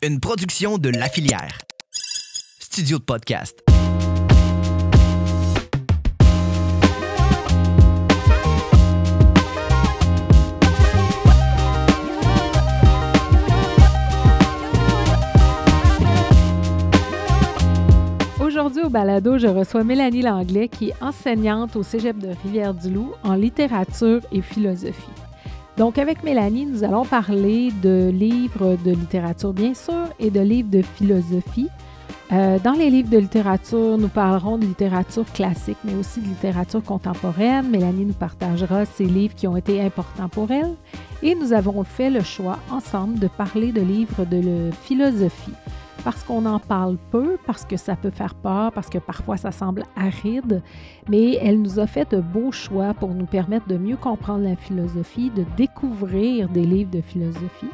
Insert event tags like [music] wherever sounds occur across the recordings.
une production de La Filière. Studio de podcast. Aujourd'hui au balado, je reçois Mélanie Langlais qui est enseignante au Cégep de Rivière-du-Loup en littérature et philosophie. Donc avec Mélanie, nous allons parler de livres de littérature bien sûr et de livres de philosophie. Euh, dans les livres de littérature, nous parlerons de littérature classique, mais aussi de littérature contemporaine. Mélanie nous partagera ses livres qui ont été importants pour elle. Et nous avons fait le choix ensemble de parler de livres de philosophie parce qu'on en parle peu, parce que ça peut faire peur, parce que parfois ça semble aride, mais elle nous a fait de beaux choix pour nous permettre de mieux comprendre la philosophie, de découvrir des livres de philosophie.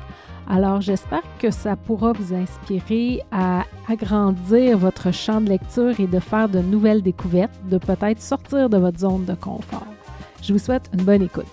Alors j'espère que ça pourra vous inspirer à agrandir votre champ de lecture et de faire de nouvelles découvertes, de peut-être sortir de votre zone de confort. Je vous souhaite une bonne écoute.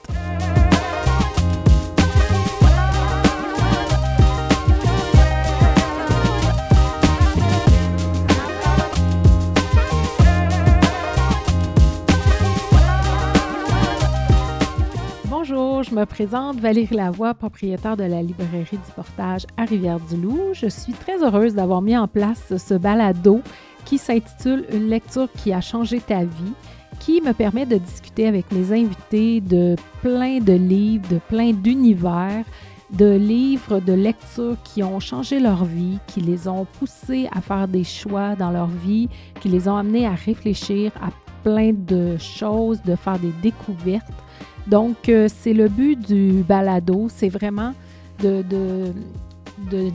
Je me présente Valérie Lavoie, propriétaire de la librairie du Portage à Rivière-du-Loup. Je suis très heureuse d'avoir mis en place ce balado qui s'intitule Une lecture qui a changé ta vie, qui me permet de discuter avec mes invités de plein de livres, de plein d'univers, de livres de lecture qui ont changé leur vie, qui les ont poussés à faire des choix dans leur vie, qui les ont amenés à réfléchir à plein de choses, de faire des découvertes. Donc, euh, c'est le but du balado, c'est vraiment de,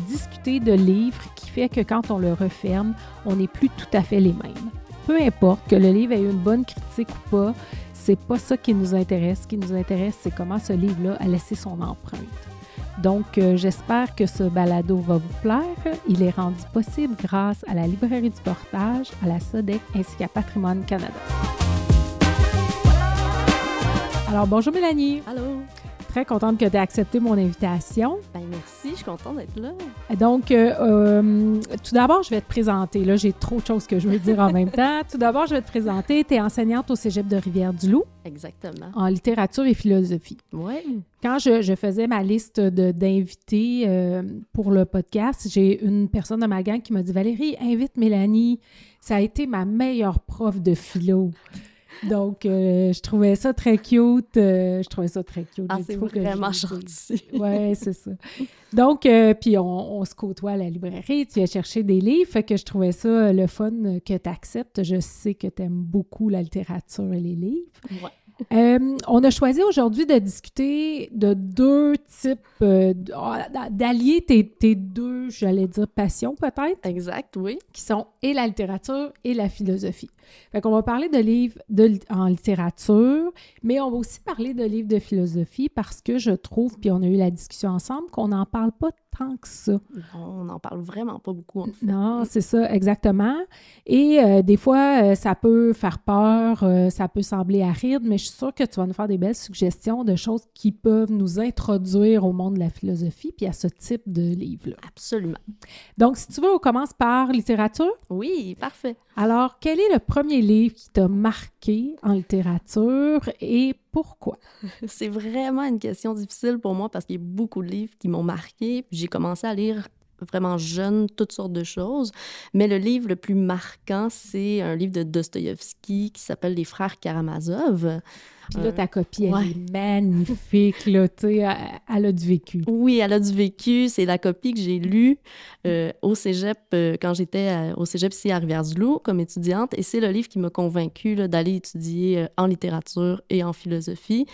discuter de livres qui fait que quand on le referme, on n'est plus tout à fait les mêmes. Peu importe que le livre ait une bonne critique ou pas, c'est pas ça qui nous intéresse. Ce qui nous intéresse, c'est comment ce livre-là a laissé son empreinte. Donc, euh, j'espère que ce balado va vous plaire. Il est rendu possible grâce à la Librairie du Portage, à la SODEC ainsi qu'à Patrimoine Canada. Alors, bonjour Mélanie. Allô. Très contente que tu aies accepté mon invitation. Ben merci, je suis contente d'être là. Donc, euh, euh, tout d'abord, je vais te présenter. Là, j'ai trop de choses que je veux dire en même temps. Tout d'abord, je vais te présenter. Tu es enseignante au cégep de Rivière-du-Loup. Exactement. En littérature et philosophie. Oui. Quand je, faisais ma liste d'invités euh, pour le podcast, j'ai une personne de ma gang qui m'a dit Valérie, invite Mélanie. Ça a été ma meilleure prof de philo. Donc, euh, je trouvais ça très cute. Euh, je trouvais ça très cute. Ah, c'est vraiment gentil. Oui, c'est ça. Donc, euh, puis on, se côtoie à la librairie, tu vas chercher des livres, fait que je trouvais ça le fun que tu acceptes. Je sais que tu aimes beaucoup la littérature et les livres. Ouais. Euh, on a choisi aujourd'hui de discuter de deux types euh, ah, d'allier tes, deux, j'allais dire, passions peut-être. Exact, oui. Qui sont et la littérature et la philosophie. Fait qu'on va parler de livres de, en littérature, mais on va aussi parler de livres de philosophie parce que je trouve, puis on a eu la discussion ensemble, qu'on n'en parle pas tant que ça. Non, on n'en parle vraiment pas beaucoup, en fait. Non, c'est ça, exactement. Et euh, des fois, euh, ça peut faire peur, euh, ça peut sembler aride, mais je suis sûre que tu vas nous faire des belles suggestions de choses qui peuvent nous introduire au monde de la philosophie puis à ce type de livre-là. Absolument. Donc, si tu veux, on commence par littérature? Oui, parfait. Alors, quel est le premier livre qui t'a marqué en littérature et pourquoi? [laughs] C'est vraiment une question difficile pour moi parce qu'il y a beaucoup de livres qui m'ont marqué. J'ai commencé à lire vraiment jeune toutes sortes de choses. Mais le livre le plus marquant, c'est un livre de Dostoïevski qui s'appelle Les Frères Karamazov. Puis là, ta copie, elle est magnifique, là, tu sais, elle, a du vécu. Oui, elle a du vécu. C'est la copie que j'ai lue euh, au cégep euh, quand j'étais au cégep ici à Rivière-du-Loup comme étudiante. Et c'est le livre qui m'a convaincue d'aller étudier euh, en littérature et en philosophie.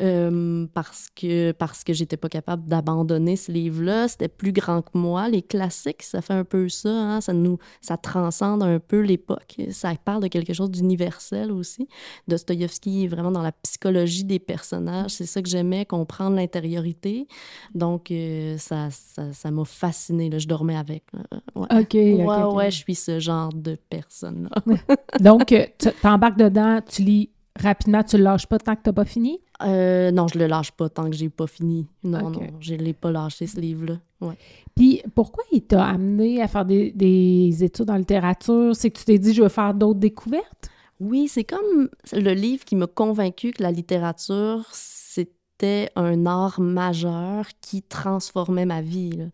Euh, parce que, parce que j'étais pas capable d'abandonner ce livre-là. C'était plus grand que moi. Les classiques, ça fait un peu ça. Hein? Ça, nous, ça transcende un peu l'époque. Ça parle de quelque chose d'universel aussi. Dostoïevski est vraiment dans la psychologie des personnages. C'est ça que j'aimais, comprendre l'intériorité. Donc, euh, ça ça m'a fasciné. Là. Je dormais avec. Ouais. OK. Ouais, ouais, je suis ce genre de personne-là. Donc, tu embarques dedans, tu lis rapidement, tu le lâches pas tant que tu n'as pas fini? Euh, non, je le lâche pas tant que j'ai pas fini. Non, non, je l'ai pas lâché, ce livre-là. Ouais. Puis pourquoi il t'a amené à faire des, des études en littérature? C'est que tu t'es dit, je veux faire d'autres découvertes? Oui, c'est comme le livre qui m'a convaincu que la littérature, c'était un art majeur qui transformait ma vie, là.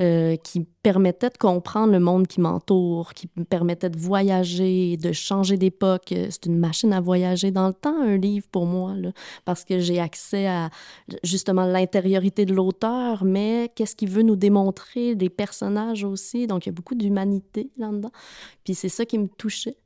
Euh, qui me permettait de comprendre le monde qui m'entoure, qui me permettait de voyager, de changer d'époque. Euh, C'est une machine à voyager dans le temps, un livre pour moi, là, parce que j'ai accès à justement l'intériorité de l'auteur, mais qu'est-ce qu'il veut nous démontrer, des personnages aussi. Donc, il y a beaucoup d'humanité là-dedans. Puis c'est ça qui me touchait.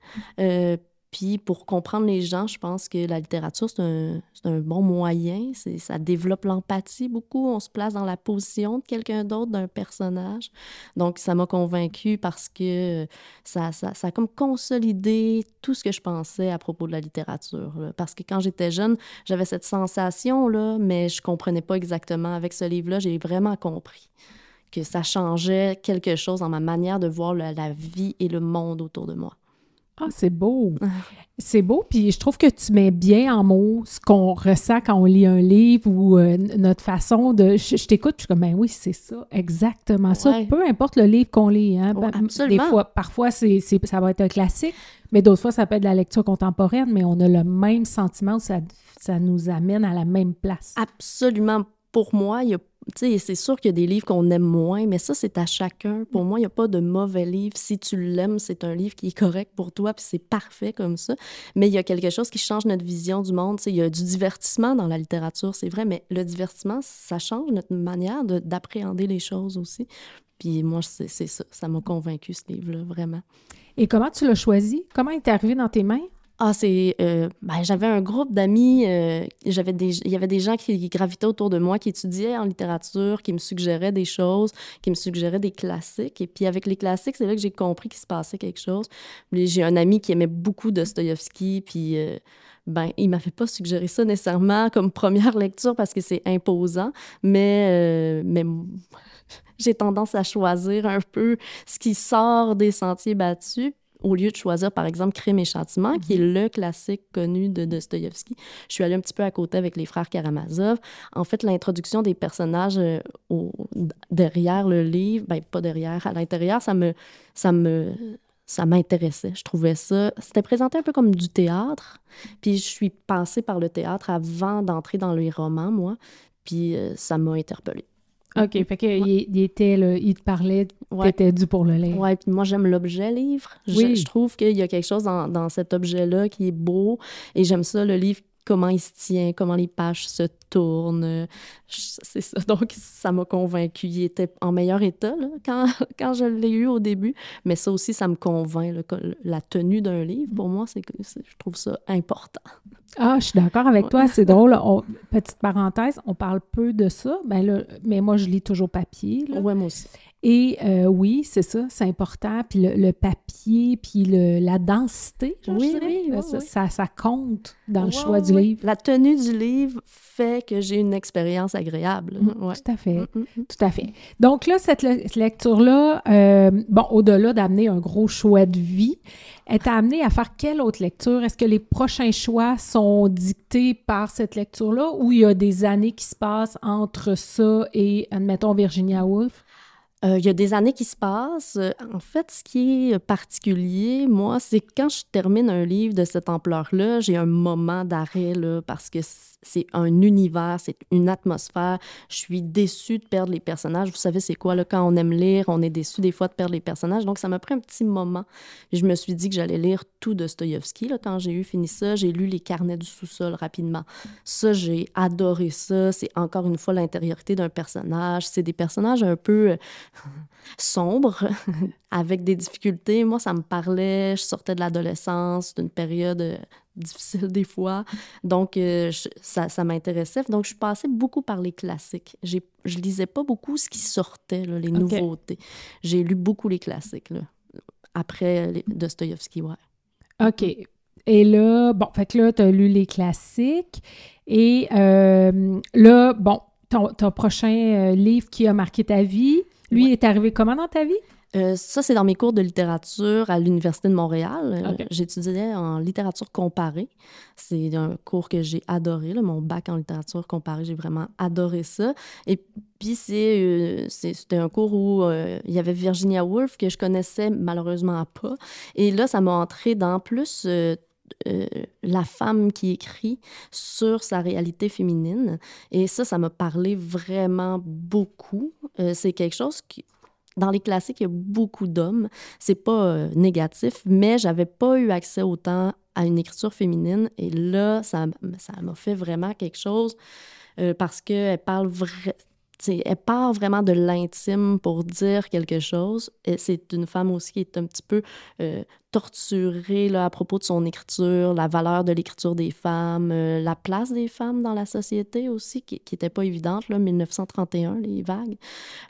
Euh, puis pour comprendre les gens, je pense que la littérature, c'est un, bon moyen. Ça développe l'empathie beaucoup. On se place dans la position de quelqu'un d'autre, d'un personnage. Donc, ça m'a convaincue parce que ça, ça, ça a comme consolidé tout ce que je pensais à propos de la littérature. Parce que quand j'étais jeune, j'avais cette sensation-là, mais je comprenais pas exactement. Avec ce livre-là, j'ai vraiment compris que ça changeait quelque chose dans ma manière de voir la vie et le monde autour de moi. Ah, c'est beau. C'est beau, puis je trouve que tu mets bien en mots ce qu'on ressent quand on lit un livre ou euh, notre façon de... Je, je t'écoute, je suis comme, ben oui, c'est ça, exactement ça. Peu importe le livre qu'on lit. Hein. Ouais, Ben, absolument. Des fois, parfois, c'est, c'est- ça va être un classique, mais d'autres fois, ça peut être de la lecture contemporaine, mais on a le même sentiment, ça, ça nous amène à la même place. Absolument. Pour moi, il y a, c'est sûr qu'il y a des livres qu'on aime moins, mais ça, c'est à chacun. Pour moi, il n'y a pas de mauvais livre. Si tu l'aimes, c'est un livre qui est correct pour toi, puis c'est parfait comme ça. Mais il y a quelque chose qui change notre vision du monde. Il y a du divertissement dans la littérature, c'est vrai, mais le divertissement, ça change notre manière de- d'appréhender les choses aussi. Puis moi, c'est c'est ça. Ça m'a convaincu, ce livre-là, vraiment. Et comment tu l'as choisi? Comment il est arrivé dans tes mains? Ah, c'est. euh, ben, j'avais un groupe d'amis. euh, il y avait des gens qui gravitaient autour de moi, qui étudiaient en littérature, qui me suggéraient des choses, qui me suggéraient des classiques. Et puis, avec les classiques, c'est là que j'ai compris qu'il se passait quelque chose. J'ai un ami qui aimait beaucoup Dostoïevski, puis. euh, ben, il m'avait pas suggéré ça nécessairement comme première lecture parce que c'est imposant, mais, euh, mais [laughs] j'ai tendance à choisir un peu ce qui sort des sentiers battus au lieu de choisir, par exemple, Crime et Châtiment, qui est le classique connu de Dostoïevski. Je suis allée un petit peu à côté avec les frères Karamazov. En fait, l'introduction des personnages euh, au- derrière le livre, ben pas derrière, à l'intérieur, ça me, ça me, ça m'intéressait. Je trouvais ça. C'était présenté un peu comme du théâtre. Puis je suis passée par le théâtre avant d'entrer dans les romans, moi. Puis euh, ça m'a interpellée. OK, fait qu'il il était, là, il te parlait, Ouais. t'étais dû pour le lire. Ouais, puis moi, j'aime l'objet livre. Je, Oui. je trouve qu'il y a quelque chose dans, dans cet objet-là qui est beau. Et j'aime ça, le livre, comment il se tient, comment les pages se tournent. C'est ça. Donc, ça m'a convaincue. Il était en meilleur état là, quand, [laughs] quand je l'ai eu au début. Mais ça aussi, ça me convainc. là, la tenue d'un livre, pour moi, c'est que je trouve ça important. Ah, je suis d'accord avec Ouais. toi, c'est [laughs] drôle. On- petite parenthèse, on parle peu de ça, ben là, mais moi, je lis toujours papier. Ouais, moi aussi. Et euh, oui, c'est ça, c'est important. Puis le, le papier, puis le- la densité, genre, Oui, je dirais, oui, oui, ça, oui. ça, ça compte dans le choix du livre. La tenue du livre fait que j'ai une expérience agréable. Mhm, Ouais. Tout à fait. Mm, mm, mm. Tout à fait. Donc là, cette le- lecture-là, euh, bon, au-delà d'amener un gros choix de vie, elle t'a amené à faire quelle autre lecture? Est-ce que les prochains choix sont dictés par cette lecture-là ou il y a des années qui se passent entre ça et, admettons, Virginia Woolf? Euh, il y a des années qui se passent. Euh, En fait, ce qui est particulier, moi, c'est quand je termine un livre de cette ampleur-là, j'ai un moment d'arrêt, parce que c'est un univers, c'est une atmosphère. Je suis déçue de perdre les personnages. Vous savez, c'est quoi, là, quand on aime lire, on est déçu des fois de perdre les personnages. Donc, ça m'a pris un petit moment. Je me suis dit que j'allais lire tout Dostoïevski. Là, quand j'ai eu fini ça, j'ai lu Les carnets du sous-sol rapidement. Ça, j'ai adoré ça. C'est encore une fois l'intériorité d'un personnage. C'est des personnages un peu euh, [laughs] sombres, avec des difficultés. Moi, ça me parlait. Je sortais de l'adolescence, d'une période euh, difficile des fois. Donc, euh, je- ça, ça m'intéressait. Donc, je passée beaucoup par les classiques. J'ai, je lisais pas beaucoup ce qui sortait, là, les nouveautés. J'ai lu beaucoup les classiques, là, après les- Dostoïevski, ouais. OK. Et là, bon, fait que là, tu as lu les classiques. Et euh, là, bon, ton, ton prochain euh, livre qui a marqué ta vie, Lui est arrivé comment dans ta vie? Euh, ça, c'est dans mes cours de littérature à l'Université de Montréal. Euh. J'étudiais en littérature comparée. C'est un cours que j'ai adoré, là, mon bac en littérature comparée. J'ai vraiment adoré ça. Et puis, c'est, euh, c'était un cours où euh, il y avait Virginia Woolf que je connaissais malheureusement pas. Et là, ça m'a entré dans plus euh, la femme qui écrit sur sa réalité féminine. Et ça, ça m'a parlé vraiment beaucoup. Euh, c'est quelque chose qui, dans les classiques, il y a beaucoup d'hommes. C'est pas euh, négatif, mais j'avais pas eu accès autant à une écriture féminine. Et là, ça m'a fait vraiment quelque chose euh, parce qu'elle parle vrai- elle part vraiment de l'intime pour dire quelque chose. C'est une femme aussi qui est un petit peu euh, torturée là, à propos de son écriture, la valeur de l'écriture des femmes, euh, la place des femmes dans la société aussi, qui n'était pas évidente, là, 1931, les vagues.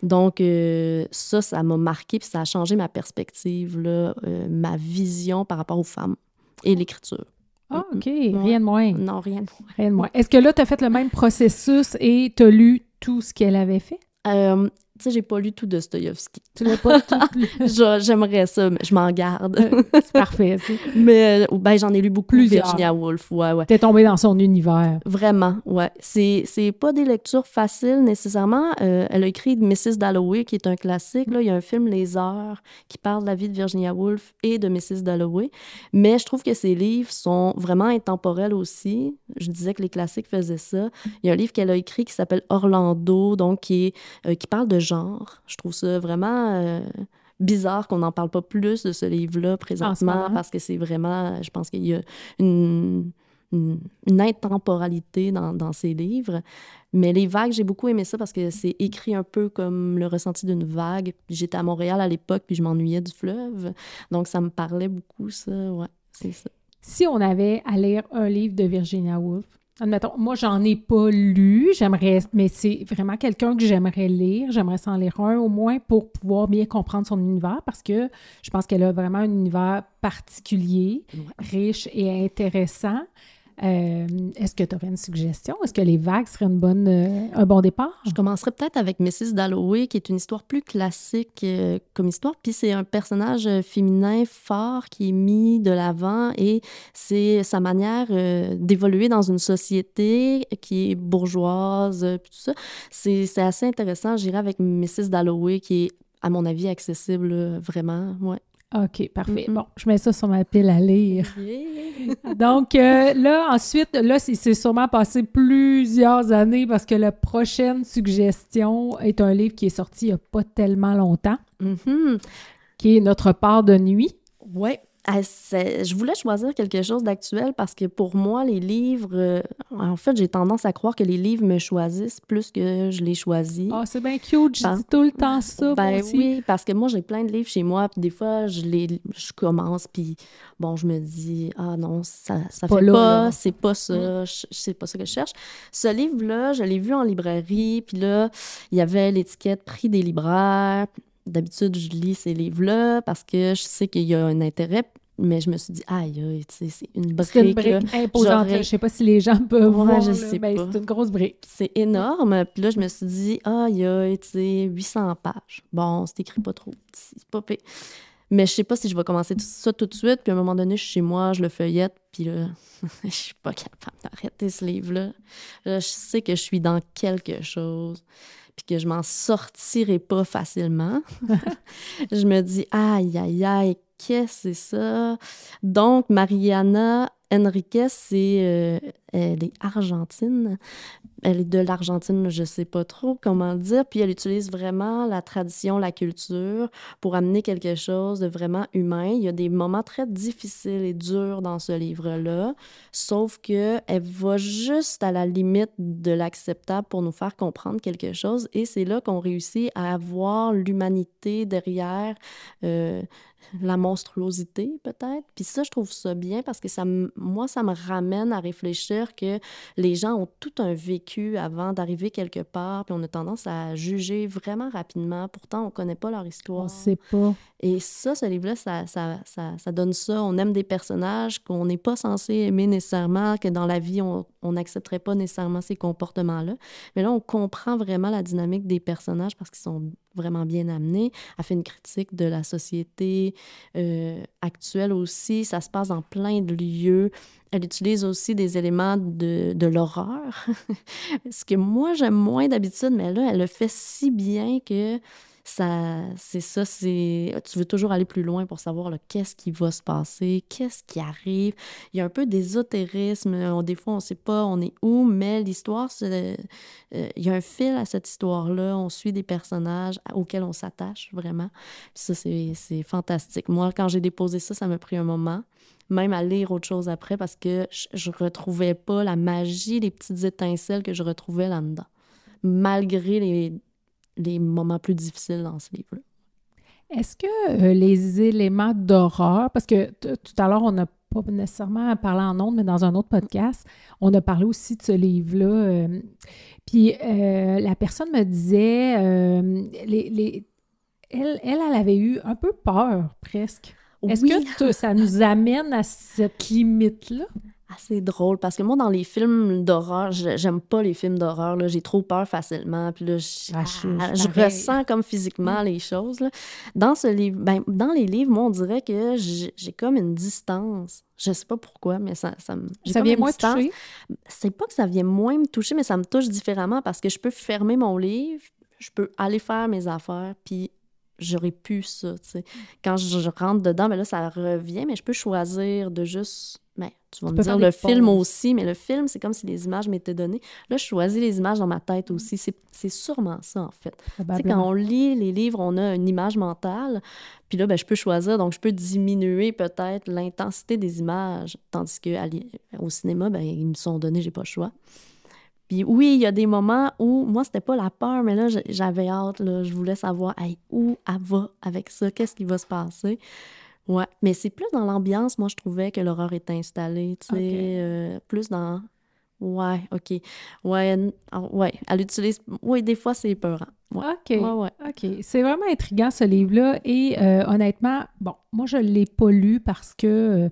Donc, euh, ça, ça m'a marqué, puis ça a changé ma perspective, là, ma vision par rapport aux femmes et l'écriture. Ah, OK. Rien de moins. Non, rien de moins. Rien de moins. Est-ce que là, tu as fait le même processus et tu as lu tout ce qu'elle avait fait? Euh, sais, j'ai pas lu tout Dostoïevski. Tu l'as pas tout [laughs] J'aimerais ça, mais je m'en garde. C'est parfait. ça. [laughs] mais euh, ben, j'en ai lu beaucoup. Plusieurs. Virginia Woolf, ouais, ouais. T'es tombé dans son univers. Vraiment, ouais. C'est, c'est pas des lectures faciles nécessairement. Euh, elle a écrit Mrs. Dalloway, qui est un classique. Là. Il y a un film Les Heures qui parle de la vie de Virginia Woolf et de Mrs. Dalloway. Mais je trouve que ces livres sont vraiment intemporels aussi. Je disais que les classiques faisaient ça. Il y a un livre qu'elle a écrit qui s'appelle Orlando, donc qui, est, euh, qui parle de genre. Je trouve ça vraiment. euh, bizarre qu'on n'en parle pas plus de ce livre-là présentement parce que c'est vraiment, je pense qu'il y a une, une, une intemporalité dans, dans ces livres. Mais les vagues, j'ai beaucoup aimé ça parce que c'est écrit un peu comme le ressenti d'une vague. J'étais à Montréal à l'époque, puis je m'ennuyais du fleuve. Donc ça me parlait beaucoup, ça. Ouais, c'est ça. Si on avait à lire un livre de Virginia Woolf, admettons, moi, j'en ai pas lu, j'aimerais, mais c'est vraiment quelqu'un que j'aimerais lire. J'aimerais s'en lire un au moins pour pouvoir bien comprendre son univers parce que je pense qu'elle a vraiment un univers particulier, riche et intéressant. Euh, Est-ce que tu aurais une suggestion? Est-ce que les vagues seraient une bonne, euh, un bon départ? Je commencerai peut-être avec Mrs. Dalloway, qui est une histoire plus classique euh, comme histoire. Puis c'est un personnage féminin fort qui est mis de l'avant et c'est sa manière d'évoluer dans une société qui est bourgeoise, puis tout ça. C'est assez intéressant. J'irai avec Mrs. Dalloway, qui est, à mon avis, accessible vraiment. Ouais. OK, parfait. Bon, je mets ça sur ma pile à lire. Donc euh, là, ensuite, là, c'est sûrement passé plusieurs années parce que la prochaine suggestion est un livre qui est sorti il n'y a pas tellement longtemps, Mhm. qui est Notre part de nuit. Ouais. Je voulais choisir quelque chose d'actuel parce que pour moi, les livres, euh, en fait, j'ai tendance à croire que les livres me choisissent plus que je les choisis. Ah, c'est bien cute, je Ben, dis tout le temps ça. Ben aussi. oui, parce que moi, j'ai plein de livres chez moi, puis des fois, je les je commence, puis bon, je me dis, ah non, ça, ça Pas fait là, pas, c'est pas ça, je- c'est pas ça que je cherche. Ce livre-là, je l'ai vu en librairie, puis là, il y avait l'étiquette prix des libraires. D'habitude, je lis ces livres-là parce que je sais qu'il y a un intérêt, mais je me suis dit, aïe, aïe, tu sais, c'est une brique. C'est une brique imposante. Je sais pas si les gens peuvent Ouais, voir. je là, sais pas. C'est une grosse brique. C'est énorme. Puis là, je me suis dit, aïe, aïe, tu sais, 800 pages. Bon, c'est écrit pas trop c'est pas pire. Mais je sais pas si je vais commencer tout ça tout de suite. Puis à un moment donné, je suis chez moi, je le feuillette, puis là, [laughs] je suis pas capable d'arrêter ce livre-là. Là, je sais que je suis dans quelque chose, puis que je m'en sortirai pas facilement. [laughs] je me dis, aïe, aïe, aïe, qu'est-ce que c'est ça? Donc, Mariana Enriquez, c'est, euh, elle est argentine. Elle est de l'Argentine, je sais pas trop comment le dire. Puis elle utilise vraiment la tradition, la culture pour amener quelque chose de vraiment humain. Il y a des moments très difficiles et durs dans ce livre-là, sauf que elle va juste à la limite de l'acceptable pour nous faire comprendre quelque chose. Et c'est là qu'on réussit à voir l'humanité derrière. euh, [laughs] la monstruosité, peut-être. Puis ça, je trouve ça bien parce que ça, moi, ça me ramène à réfléchir que les gens ont tout un vécu avant d'arriver quelque part, puis on a tendance à juger vraiment rapidement. Pourtant, on connaît pas leur histoire. On sait pas. Et ça, ce livre-là, ça, ça, ça, ça donne ça. On aime des personnages qu'on n'est pas censé aimer nécessairement, que dans la vie, on on n'accepterait pas nécessairement ces comportements-là. Mais là, on comprend vraiment la dynamique des personnages parce qu'ils sont vraiment bien amenée. Elle fait une critique de la société euh, actuelle aussi. Ça se passe dans plein de lieux. Elle utilise aussi des éléments de, de l'horreur, [laughs] ce que moi j'aime moins d'habitude, mais là, elle le fait si bien que ça, c'est ça, c'est, tu veux toujours aller plus loin pour savoir qu'est-ce qui va se passer, qu'est-ce qui arrive. Il y a un peu d'ésotérisme. des fois, on ne sait pas on est où, mais l'histoire, euh, il y a un fil à cette histoire-là. On suit des personnages auxquels on s'attache vraiment. ça, c'est, c'est fantastique. Moi, quand j'ai déposé ça, ça m'a pris un moment même à lire autre chose après parce que je, ne retrouvais pas la magie, les petites étincelles que je retrouvais là-dedans, malgré les les moments plus difficiles dans ce livre-là. Est-ce que euh, les éléments d'horreur, parce que tout à l'heure, on n'a pas nécessairement parlé en ondes, mais dans un autre podcast, on a parlé aussi de ce livre-là. Euh, puis euh, la personne me disait, les, elle, elle, elle avait eu un peu peur presque. Est-ce que ça nous amène à cette limite-là? Assez drôle parce que moi, dans les films d'horreur, j'aime pas les films d'horreur. J'ai trop peur facilement. Puis là, je, ah, ah, ressens comme physiquement mm. les choses. Dans, ce livre, ben, dans les livres, moi, on dirait que j'ai comme une distance. Je sais pas pourquoi, mais ça, ça me. Ça vient moins toucher? C'est pas que ça vient moins me toucher, mais ça me touche différemment parce que je peux fermer mon livre, je peux aller faire mes affaires, puis j'aurais pu ça, tu sais. Quand je, rentre dedans, mais ben là, ça revient, mais je peux choisir de juste mais tu vas me dire le film aussi, mais le film, c'est comme si les images m'étaient données. Là, je choisis les images dans ma tête aussi. C'est sûrement ça, en fait. quand on lit les livres, on a une image mentale, puis là, ben, je peux choisir, donc je peux diminuer peut-être l'intensité des images, tandis qu'au cinéma, ben, ils me sont donnés, j'ai pas le choix. Puis oui, il y a des moments où, moi, c'était pas la peur, mais là, j'avais hâte, là, je voulais savoir, où elle va avec ça, qu'est-ce qui va se passer? Ouais, mais c'est plus dans l'ambiance, moi, je trouvais que l'horreur est installée, tu sais, euh, plus dans... Ouais, OK. Ouais, ouais, elle utilise... Oui, des fois, c'est peurant. Ouais. OK. Ouais, ouais. OK. C'est vraiment intriguant, ce livre-là. Et euh, honnêtement, bon, moi, je ne l'ai pas lu parce que... Euh,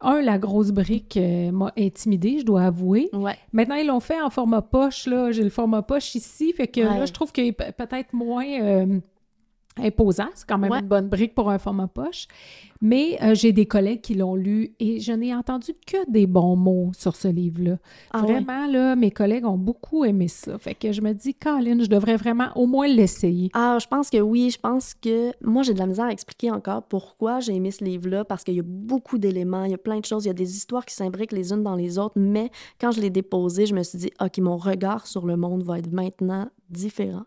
un, la grosse brique m'a intimidée, je dois avouer. Ouais. Maintenant, ils l'ont fait en format poche, là. J'ai le format poche ici, fait que là, je trouve qu'il est peut-être moins imposant. C'est quand même une bonne brique pour un format poche. Mais euh, j'ai des collègues qui l'ont lu et je n'ai entendu que des bons mots sur ce livre-là. Ah vraiment, là, mes collègues ont beaucoup aimé ça. Fait que je me dis, Caroline, je devrais vraiment au moins l'essayer. Ah, je pense que oui. Je pense que moi, j'ai de la misère à expliquer encore pourquoi j'ai aimé ce livre-là parce qu'il y a beaucoup d'éléments, il y a plein de choses, il y a des histoires qui s'imbriquent les unes dans les autres. Mais quand je l'ai déposé, je me suis dit, OK, mon regard sur le monde va être maintenant différent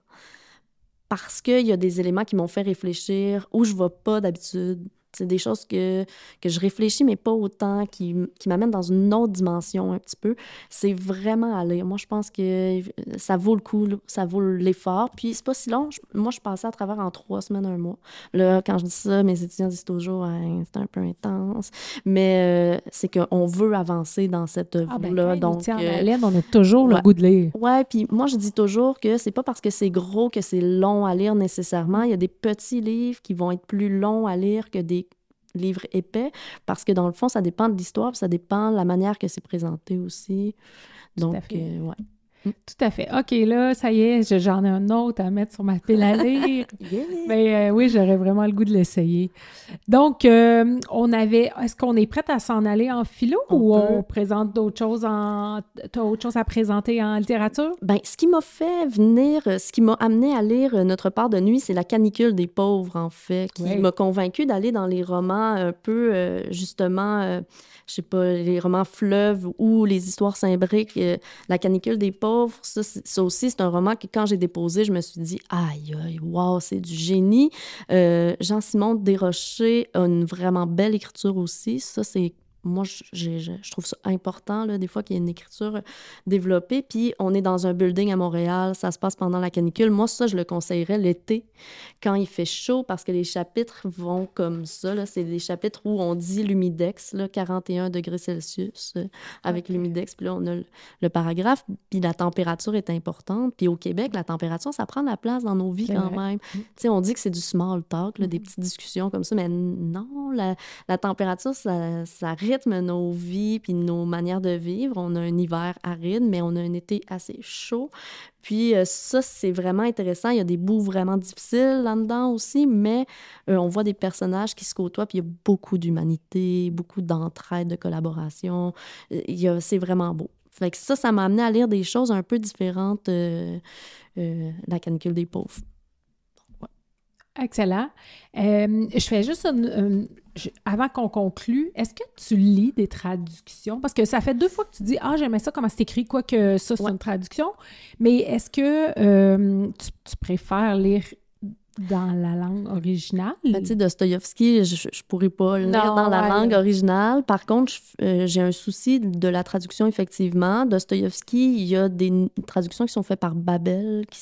parce qu'il y a des éléments qui m'ont fait réfléchir où je ne vais pas d'habitude c'est des choses que, que je réfléchis, mais pas autant, qui, qui m'amènent dans une autre dimension un petit peu. C'est vraiment à lire. Moi, je pense que ça vaut le coup, ça vaut l'effort. Puis, c'est pas si long. moi, je passais à travers en trois semaines, un mois. Là, quand je dis ça, mes étudiants disent toujours c'est un peu intense. Mais euh, c'est qu'on veut avancer dans cette ah, ben, œuvre-là. donc, euh, on a toujours le goût de lire. Ouais, puis moi, je dis toujours que c'est pas parce que c'est gros que c'est long à lire nécessairement. Il y a des petits livres qui vont être plus longs à lire que des livre épais, parce que dans le fond, ça dépend de l'histoire, ça dépend de la manière que c'est présenté aussi. Donc, euh, ouais. Mm. Tout à fait. OK, là, ça y est, j'en ai un autre à mettre sur ma pile à lire. [laughs] Mais euh, oui, j'aurais vraiment le goût de l'essayer. Donc, euh, on avait. Est-ce qu'on est prête à s'en aller en philo ou on présente d'autres choses en. T'as autre chose à présenter en littérature? Bien, ce qui m'a fait venir, ce qui m'a amené à lire Notre part de nuit, c'est la canicule des pauvres, en fait, qui m'a convaincu d'aller dans les romans un peu, euh, justement, je sais pas, les romans fleuves ou les histoires s'imbriquent. la canicule des pauvres ça, aussi, c'est un roman que quand j'ai déposé, je me suis dit, aïe, aïe, wow, c'est du génie. Euh, Jean-Simon Desrochers a une vraiment belle écriture aussi. Ça, c'est moi, je, trouve ça important, là, des fois, qu'il y ait une écriture développée. Puis, on est dans un building à Montréal, ça se passe pendant la canicule. Moi, ça, je le conseillerais l'été, quand il fait chaud, parce que les chapitres vont comme ça. C'est des chapitres où on dit l'humidex, 41 degrés Celsius euh, avec l'humidex. Puis là, on a le, paragraphe. Puis la température est importante. Puis au Québec, la température, ça prend de la place dans nos vies quand même. Mm. Tu sais, on dit que c'est du small talk, des mm-hmm. petites discussions comme ça, mais non, la, la température, ça, ça rythme nos vies puis nos manières de vivre. On a un hiver aride, mais on a un été assez chaud. Puis euh, ça, c'est vraiment intéressant. Il y a des bouts vraiment difficiles là-dedans aussi, mais euh, on voit des personnages qui se côtoient, puis il y a beaucoup d'humanité, beaucoup d'entraide, de collaboration. Euh, c'est vraiment beau. Fait que ça, ça m'a amené à lire des choses un peu différentes de La canicule des pauvres. Excellent. je fais juste une, avant qu'on conclue, est-ce que tu lis des traductions? Parce que ça fait deux fois que tu dis Ah, j'aimais ça, comment c'est écrit, quoi que ça, c'est une traduction. Mais est-ce que euh, tu, préfères lire dans la langue originale. Ben, tu sais, Dostoïevski, je, je pourrais pas le lire dans la langue originale. Par contre, euh, j'ai un souci de la traduction, effectivement. Dostoïevski, il y a des traductions qui sont faites par Babel, qui,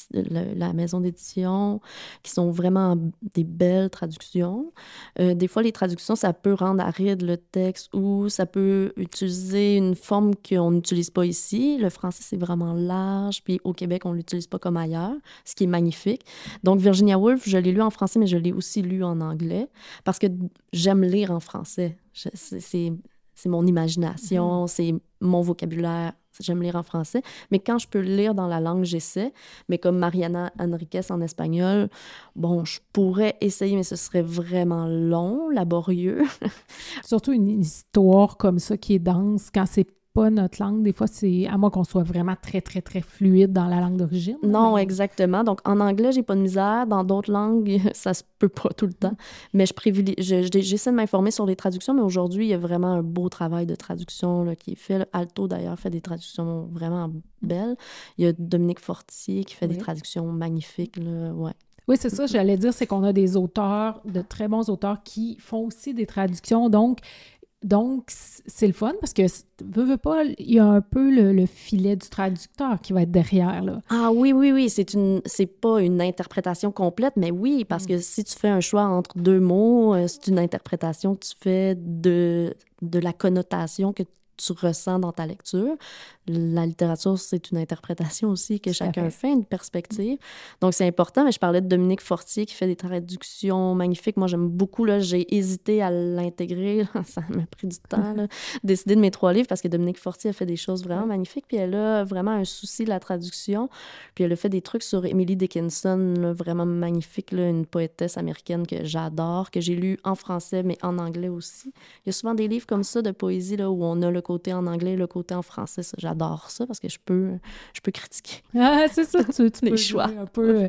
la, maison d'édition, qui sont vraiment des belles traductions. Euh, des fois, les traductions, ça peut rendre aride le texte ou ça peut utiliser une forme qu'on n'utilise pas ici. Le français, c'est vraiment large, puis au Québec, on l'utilise pas comme ailleurs, ce qui est magnifique. Donc, Virginia Woolf, je l'ai lu en français, mais je l'ai aussi lu en anglais parce que j'aime lire en français. C'est mon imagination, mm-hmm. c'est mon vocabulaire. J'aime lire en français. Mais quand je peux lire dans la langue, j'essaie. Mais comme Mariana Enriquez en espagnol, bon, je pourrais essayer, mais ce serait vraiment long, laborieux. [laughs] Surtout une histoire comme ça qui est dense, quand c'est notre langue. Des fois, c'est à moi qu'on soit vraiment très, très, très fluide dans la langue d'origine. Non, exactement. Donc, en anglais, j'ai pas de misère. Dans d'autres langues, [laughs] ça se peut pas tout le temps. Mais je privilégie, j'essaie de m'informer sur les traductions, mais aujourd'hui, il y a vraiment un beau travail de traduction là, qui est fait. Alto, d'ailleurs, fait des traductions vraiment belles. Il y a Dominique Fortier qui fait des traductions magnifiques. Là. Ouais. Oui, c'est ça, j'allais dire, c'est qu'on a des auteurs, de très bons auteurs qui font aussi des traductions. Donc, donc, c'est le fun parce que, veux, veux pas, il y a un peu le, filet du traducteur qui va être derrière. Là. Ah oui, oui, oui. C'est une, c'est pas une interprétation complète, mais oui, parce mm. que si tu fais un choix entre deux mots, euh, c'est une interprétation que tu fais de, de la connotation que tu ressens dans ta lecture. La littérature, c'est une interprétation aussi que chacun fait. une perspective. Donc, c'est important. Mais je parlais de Dominique Fortier qui fait des traductions magnifiques. Moi, j'aime beaucoup. Là, j'ai hésité à l'intégrer. [laughs] Ça m'a pris du temps, là, [laughs] décider de mes trois livres parce que Dominique Fortier a fait des choses vraiment magnifiques. Puis elle a vraiment un souci de la traduction. Puis elle a fait des trucs sur Emily Dickinson, vraiment magnifique, là, une poétesse américaine que j'adore, que j'ai lu en français, mais en anglais aussi. Il y a souvent des livres comme ça de poésie là, où on a le côté en anglais, le côté en français. J'adore ça parce que je peux, je peux critiquer. [laughs] Ah, c'est ça, tu, tu [laughs] Les choix. un peu euh,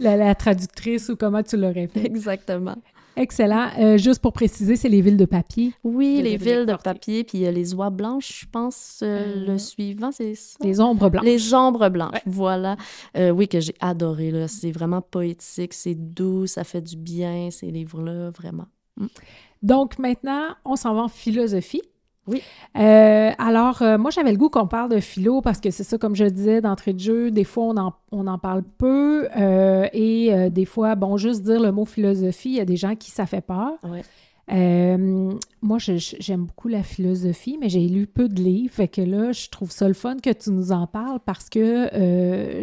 la, traductrice ou comment tu l'aurais fait. Exactement. Excellent. Euh, juste pour préciser, c'est les villes de papier. Oui, les villes de papier, puis euh, les oies blanches, je pense. le suivant, c'est ça? Les ombres blanches. Les ombres blanches, voilà. oui, que j'ai adoré. C'est vraiment poétique, c'est doux, ça fait du bien, ces livres-là, vraiment. Mm. Donc maintenant, on s'en va en philosophie. Oui. Euh, alors, euh, moi, j'avais le goût qu'on parle de philo parce que c'est ça, comme je disais d'entrée de jeu, des fois, on en, on en parle peu euh, et des fois, bon, juste dire le mot philosophie, il y a des gens qui ça fait peur. Euh, moi, j'aime beaucoup la philosophie, mais j'ai lu peu de livres. Fait que là, je trouve ça le fun que tu nous en parles parce que euh,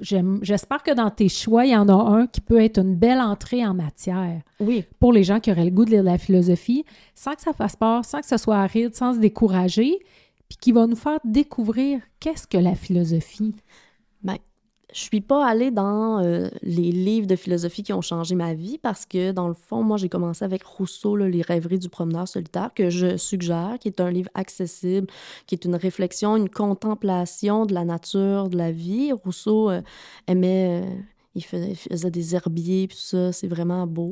j'espère que dans tes choix, il y en a un qui peut être une belle entrée en matière. Oui. Pour les gens qui auraient le goût de lire de la philosophie, sans que ça fasse peur, sans que ce soit aride, sans se décourager, puis qui va nous faire découvrir qu'est-ce que la philosophie. Bien, je suis pas allée dans euh, les livres de philosophie qui ont changé ma vie parce que, dans le fond, moi, j'ai commencé avec Rousseau, Les rêveries du promeneur solitaire, que je suggère, qui est un livre accessible, qui est une réflexion, une contemplation de la nature, de la vie. Rousseau euh, aimait... Euh, il, faisait, des herbiers, tout ça, c'est vraiment beau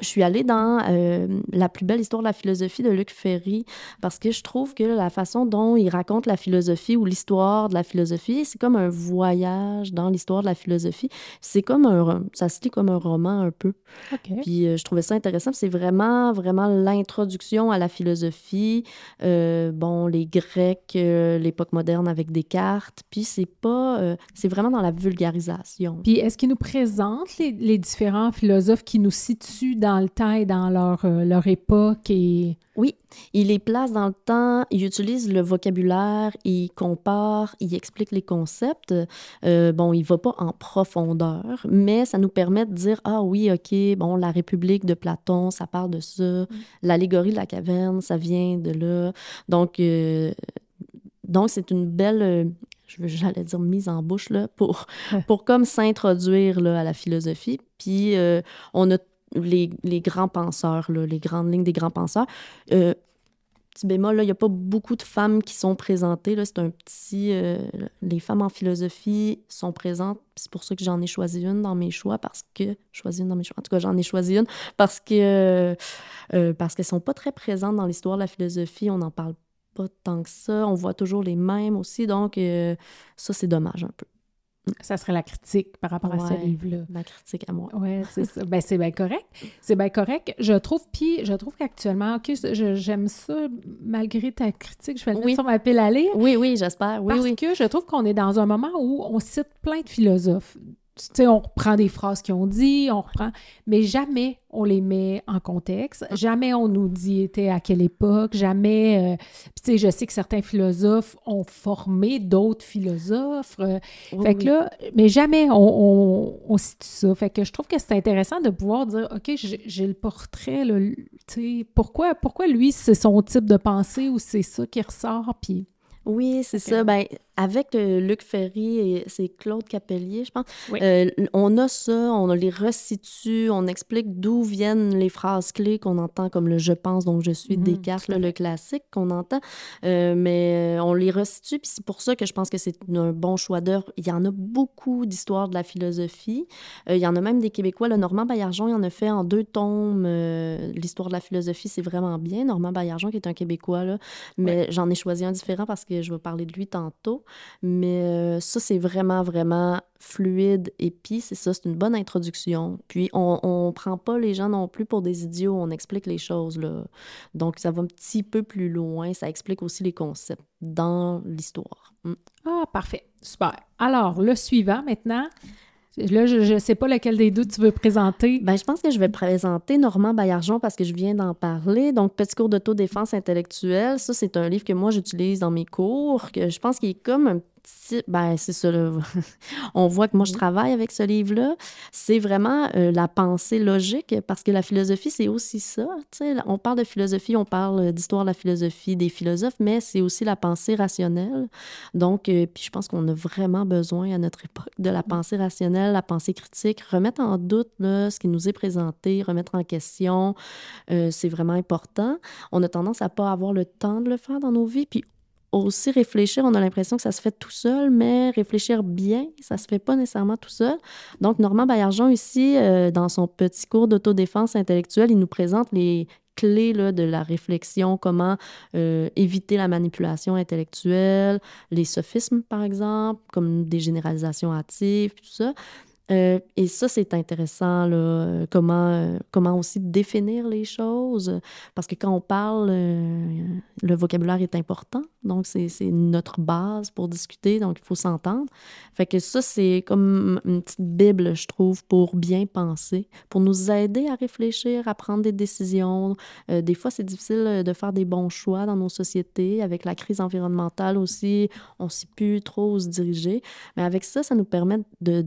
je suis allée dans euh, La plus belle histoire de la philosophie de Luc Ferry parce que je trouve que la façon dont il raconte la philosophie ou l'histoire de la philosophie, c'est comme un voyage dans l'histoire de la philosophie. C'est comme un... Ça se lit comme un roman un peu. Puis euh, je trouvais ça intéressant. C'est vraiment, vraiment l'introduction à la philosophie. Euh, bon, les Grecs, l'époque moderne avec Descartes. Puis c'est pas... c'est vraiment dans la vulgarisation. Puis est-ce qu'il nous présente les, les différents philosophes qui nous situent dans le temps et dans leur, euh, leur époque et... Oui, il les place dans le temps, il utilise le vocabulaire, il compare, il explique les concepts. Euh, bon, il va pas en profondeur, mais ça nous permet de dire, ah oui, OK, bon, la République de Platon, ça parle de ça. Mm. L'allégorie de la caverne, ça vient de là. Donc, euh, donc c'est une belle j'allais dire mise en bouche, là, pour, pour comme s'introduire à la philosophie. Puis euh, on a les, les, grands penseurs, là, les grandes lignes des grands penseurs. Euh, petit bémol, il n'y a pas beaucoup de femmes qui sont présentées. C'est un petit... Euh, les femmes en philosophie sont présentes. C'est pour ça que j'en ai choisi une dans mes choix, parce que... Choisi une dans mes choix. En tout cas, j'en ai choisi une parce que... parce qu'elles sont pas très présentes dans l'histoire de la philosophie. On n'en parle pas tant que ça. On voit toujours les mêmes aussi, donc euh, ça, c'est dommage un peu. Ça serait la critique par rapport à ce livre-là. La critique à moi. Oui, c'est ça. ben, c'est bien correct. C'est bien correct. Je trouve, puis je trouve qu'actuellement, OK, j'aime ça, malgré ta critique, je vais le mettre sur ma pile à lire. Oui, oui, j'espère. Oui, parce que je trouve qu'on est dans un moment où on cite plein de philosophes tu sais, on reprend des phrases qu'ils ont dit, on reprend, mais jamais on les met en contexte, jamais on nous dit était à quelle époque, jamais. Euh, tu sais, je sais que certains philosophes ont formé d'autres philosophes. Euh, fait que là, mais jamais on, on, cite ça. Fait que je trouve que c'est intéressant de pouvoir dire, OK, j'ai le portrait, tu sais, pourquoi, pourquoi lui, c'est son type de pensée ou c'est ça qui ressort, puis. Oui, c'est ça. Ben, avec euh, Luc Ferry et c'est Claude Capellier, je pense. Euh, on a ça, on les resitue, on explique d'où viennent les phrases clés qu'on entend comme le je pense, donc je suis mmh, Descartes, le classique qu'on entend. Euh, mais on les resitue, puis c'est pour ça que je pense que c'est un bon choix d'œuvre. Il y en a beaucoup d'histoires de la philosophie. il y en a même des Québécois. Le Normand Baillargeon, il en a fait en deux tomes. L'histoire de la philosophie, c'est vraiment bien. Normand Baillargeon, qui est un Québécois, là. Mais j'en ai choisi un différent parce que je vais parler de lui tantôt. Mais euh, ça, c'est vraiment, vraiment fluide. Et puis, c'est ça, c'est une bonne introduction. Puis, on ne prend pas les gens non plus pour des idiots, on explique les choses. Là. Donc, ça va un petit peu plus loin. Ça explique aussi les concepts dans l'histoire. Mm. Ah, parfait. Super. Alors, le suivant maintenant. Là, je ne sais pas lequel des deux tu veux présenter. Ben, je pense que je vais présenter Normand Baillargeon parce que je viens d'en parler. Donc, Petit cours d'autodéfense intellectuelle, ça, c'est un livre que moi, j'utilise dans mes cours, que je pense qu'il est comme un ben, c'est ça, [laughs] on voit que moi, je travaille avec ce livre-là. C'est vraiment euh, la pensée logique, parce que la philosophie, c'est aussi ça. On parle de philosophie, on parle d'histoire de la philosophie, des philosophes, mais c'est aussi la pensée rationnelle. Donc, euh, puis je pense qu'on a vraiment besoin à notre époque de la pensée rationnelle, la pensée critique, remettre en doute là, ce qui nous est présenté, remettre en question. Euh, c'est vraiment important. On a tendance à pas avoir le temps de le faire dans nos vies, puis aussi réfléchir, on a l'impression que ça se fait tout seul, mais réfléchir bien, ça se fait pas nécessairement tout seul. Donc, Normand Baillargeon, ici, euh, dans son petit cours d'autodéfense intellectuelle, il nous présente les clés là, de la réflexion, comment euh, éviter la manipulation intellectuelle, les sophismes, par exemple, comme des généralisations hâtives, tout ça. Euh, et ça, c'est intéressant, là, comment, euh, comment aussi définir les choses, parce que quand on parle, euh, le vocabulaire est important, donc c'est notre base pour discuter, donc il faut s'entendre. Fait que ça, c'est comme une petite bible, je trouve, pour bien penser, pour nous aider à réfléchir, à prendre des décisions. des fois, c'est difficile de faire des bons choix dans nos sociétés, avec la crise environnementale aussi, on ne sait plus trop où se diriger, mais avec ça, ça nous permet de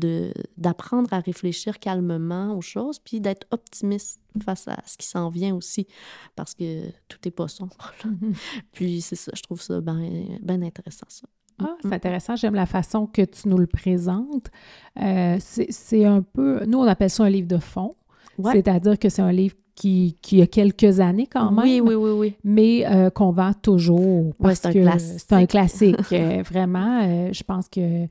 apprendre à réfléchir calmement aux choses, puis d'être optimiste face à ce qui s'en vient aussi, parce que tout n'est pas sombre. [laughs] puis c'est ça, je trouve ça bien intéressant, ça. Ah, c'est intéressant. J'aime la façon que tu nous le présentes. Euh, c'est un peu... Nous, on appelle ça un livre de fond. C'est-à-dire que c'est un livre qui, qui, a quelques années quand même. Oui, oui, oui, oui. Mais euh, qu'on vend toujours. Parce c'est un classique. C'est un classique. Euh, vraiment, je pense que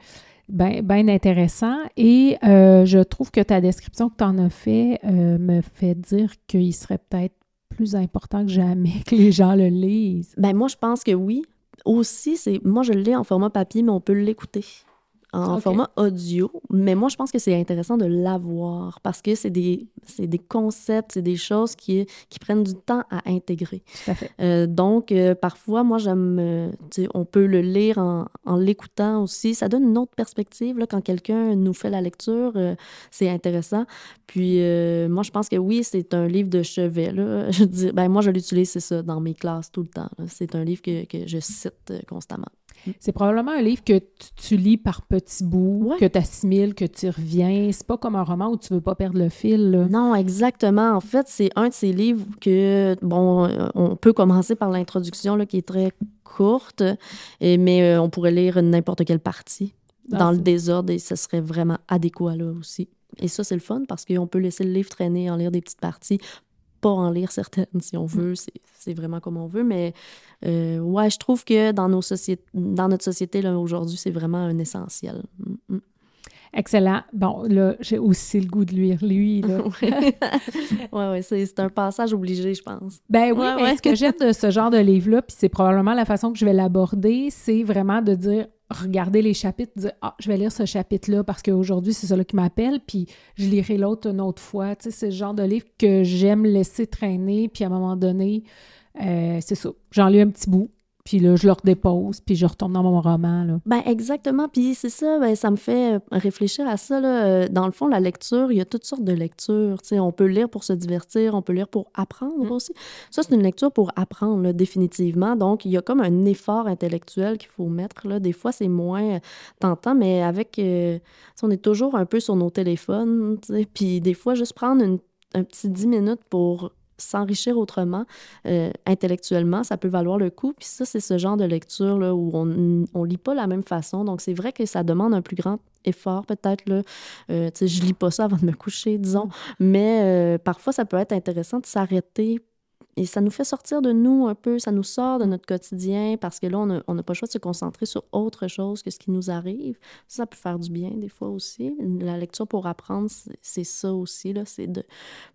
bien ben intéressant. Et euh, je trouve que ta description que tu en as fait euh, me fait dire qu'il serait peut-être plus important que jamais que les gens le lisent. Ben moi, je pense que oui. Aussi, c'est moi, je le lis en format papier, mais on peut l'écouter en format audio, mais moi, je pense que c'est intéressant de l'avoir parce que c'est des, c'est des concepts, c'est des choses qui, qui prennent du temps à intégrer. Tout à fait. Euh, donc, euh, parfois, moi, j'aime, euh, on peut le lire en, en l'écoutant aussi. Ça donne une autre perspective, là, quand quelqu'un nous fait la lecture, euh, c'est intéressant. Puis, moi, je pense que oui, c'est un livre de chevet, là. [laughs] Je dis, ben, moi, je l'utilise, c'est ça, dans mes classes tout le temps. C'est un livre que, que je cite constamment. C'est probablement un livre que tu, tu lis par petits bouts, Ouais. que tu assimiles, que tu reviens. C'est pas comme un roman où tu veux pas perdre le fil. là. Non, exactement. En fait, c'est un de ces livres que, bon, euh, on peut commencer par l'introduction, là, qui est très courte, et, mais euh, on pourrait lire n'importe quelle partie Ah, dans le désordre et ce serait vraiment adéquat là aussi. Et ça, c'est le fun parce qu'on peut laisser le livre traîner, en lire des petites parties, pas en lire certaines si on veut, c'est c'est vraiment comme on veut. Mais euh, ouais, je trouve que dans, nos dans notre société là, aujourd'hui, c'est vraiment un essentiel. Mm, mm. Excellent. Bon, là, j'ai aussi le goût de lire lui. [laughs] Là. ouais, ouais, c'est c'est un passage obligé, je pense. Ben oui, Ouais, mais ce que j'aime de ce genre de livre-là, puis c'est probablement la façon que je vais l'aborder, c'est vraiment de dire, regarder les chapitres, dire, ah, je vais lire ce chapitre-là parce qu'aujourd'hui, c'est là qui m'appelle, puis je lirai l'autre une autre fois. C'est le genre de livre que j'aime laisser traîner, puis à un moment donné, euh, c'est ça. J'en lis un petit bout, puis là, je le redépose, puis je retourne dans mon roman, là. Ben exactement. Puis c'est ça, ben, ça me fait réfléchir à ça. Là. Euh, Dans le fond, la lecture, il y a toutes sortes de lectures. On peut lire pour se divertir, on peut lire pour apprendre Mm. aussi. Ça, c'est une lecture pour apprendre, là, définitivement. Donc, il y a comme un effort intellectuel qu'il faut mettre. Là. Des fois, c'est moins euh, tentant, mais avec... euh, on est toujours un peu sur nos téléphones. Puis des fois, juste prendre une- un petit 10 minutes pour s'enrichir autrement, euh, intellectuellement, ça peut valoir le coup. Puis ça, c'est ce genre de lecture là, où on on lit pas la même façon. Donc, c'est vrai que ça demande un plus grand effort, peut-être. Là. Euh, je lis pas ça avant de me coucher, disons. Mais euh, parfois, ça peut être intéressant de s'arrêter. Et ça nous fait sortir de nous un peu, ça nous sort de notre quotidien parce que là, on n'a pas le choix de se concentrer sur autre chose que ce qui nous arrive. Ça, peut faire du bien des fois aussi. La lecture pour apprendre, c'est- ça aussi, c'est de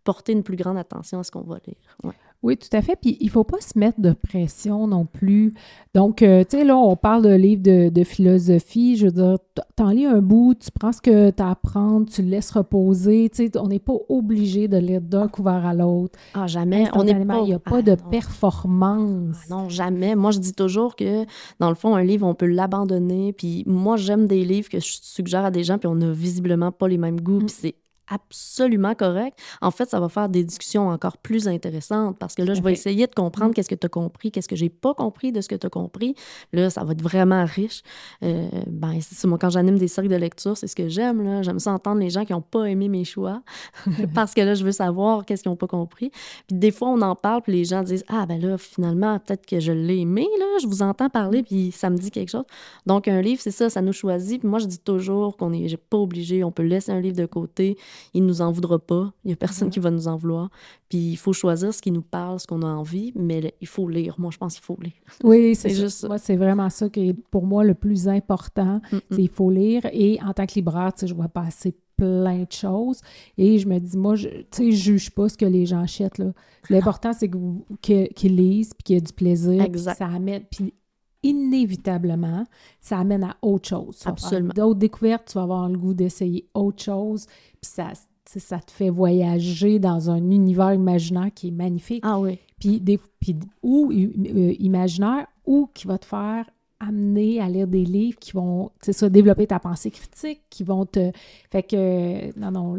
porter une plus grande attention à ce qu'on va lire. Oui, tout à fait. Puis il faut pas se mettre de pression non plus. Donc, euh, tu sais, là, on parle de livres de, de philosophie. Je veux dire, t'en lis un bout, tu prends ce que tu as à apprendre, tu le laisses reposer. Tu sais, on n'est pas obligé de lire d'un couvert à l'autre. Ah, jamais. On n'est pas... Il n'y a pas Ah, de non. performance. Ah non, jamais. Moi, je dis toujours que, dans le fond, un livre, on peut l'abandonner. Puis moi, j'aime des livres que je suggère à des gens, puis on n'a visiblement pas les mêmes goûts, Mm. puis c'est absolument correct. En fait, ça va faire des discussions encore plus intéressantes parce que là, je vais essayer de comprendre Mm. qu'est-ce que tu as compris, qu'est-ce que j'ai pas compris de ce que tu as compris. Là, ça va être vraiment riche. Euh, ben, c'est moi, quand j'anime des cercles de lecture, c'est ce que j'aime. là. J'aime ça entendre les gens qui n'ont pas aimé mes choix [laughs] [laughs] parce que là, je veux savoir qu'est-ce qu'ils n'ont pas compris. Puis des fois, on en parle, puis les gens disent Ah, ben là, finalement, peut-être que je l'ai aimé, là, je vous entends parler, puis ça me dit quelque chose. Donc, un livre, c'est ça, ça nous choisit. Puis moi, je dis toujours qu'on n'est pas obligé, on peut laisser un livre de côté, il nous en voudra pas, il n'y a personne qui va nous en vouloir. Puis il faut choisir ce qui nous parle, ce qu'on a envie, mais il faut lire. Moi, je pense qu'il faut lire. Oui, c'est juste ça. Moi, c'est vraiment ça qui est pour moi le plus important. Mm, mm. C'est Il faut lire. Et en tant que libraire, tu sais, je vois passer plein de choses. Et je me dis, moi, je, tu sais, je juge pas ce que les gens achètent. là. L'important, c'est que vous- que- qu'ils lisent puis qu'il y ait du plaisir. Exact. Puis Ça amène, puis inévitablement, ça amène à autre chose. Absolument. D'autres découvertes, tu vas avoir le goût d'essayer autre chose. Puis ça, ça te fait voyager dans un univers imaginaire qui est magnifique Ah oui. puis des puis ou euh, imaginaire ou qui va te faire amener à lire des livres qui vont c'est ça développer ta pensée critique qui vont te fait que non non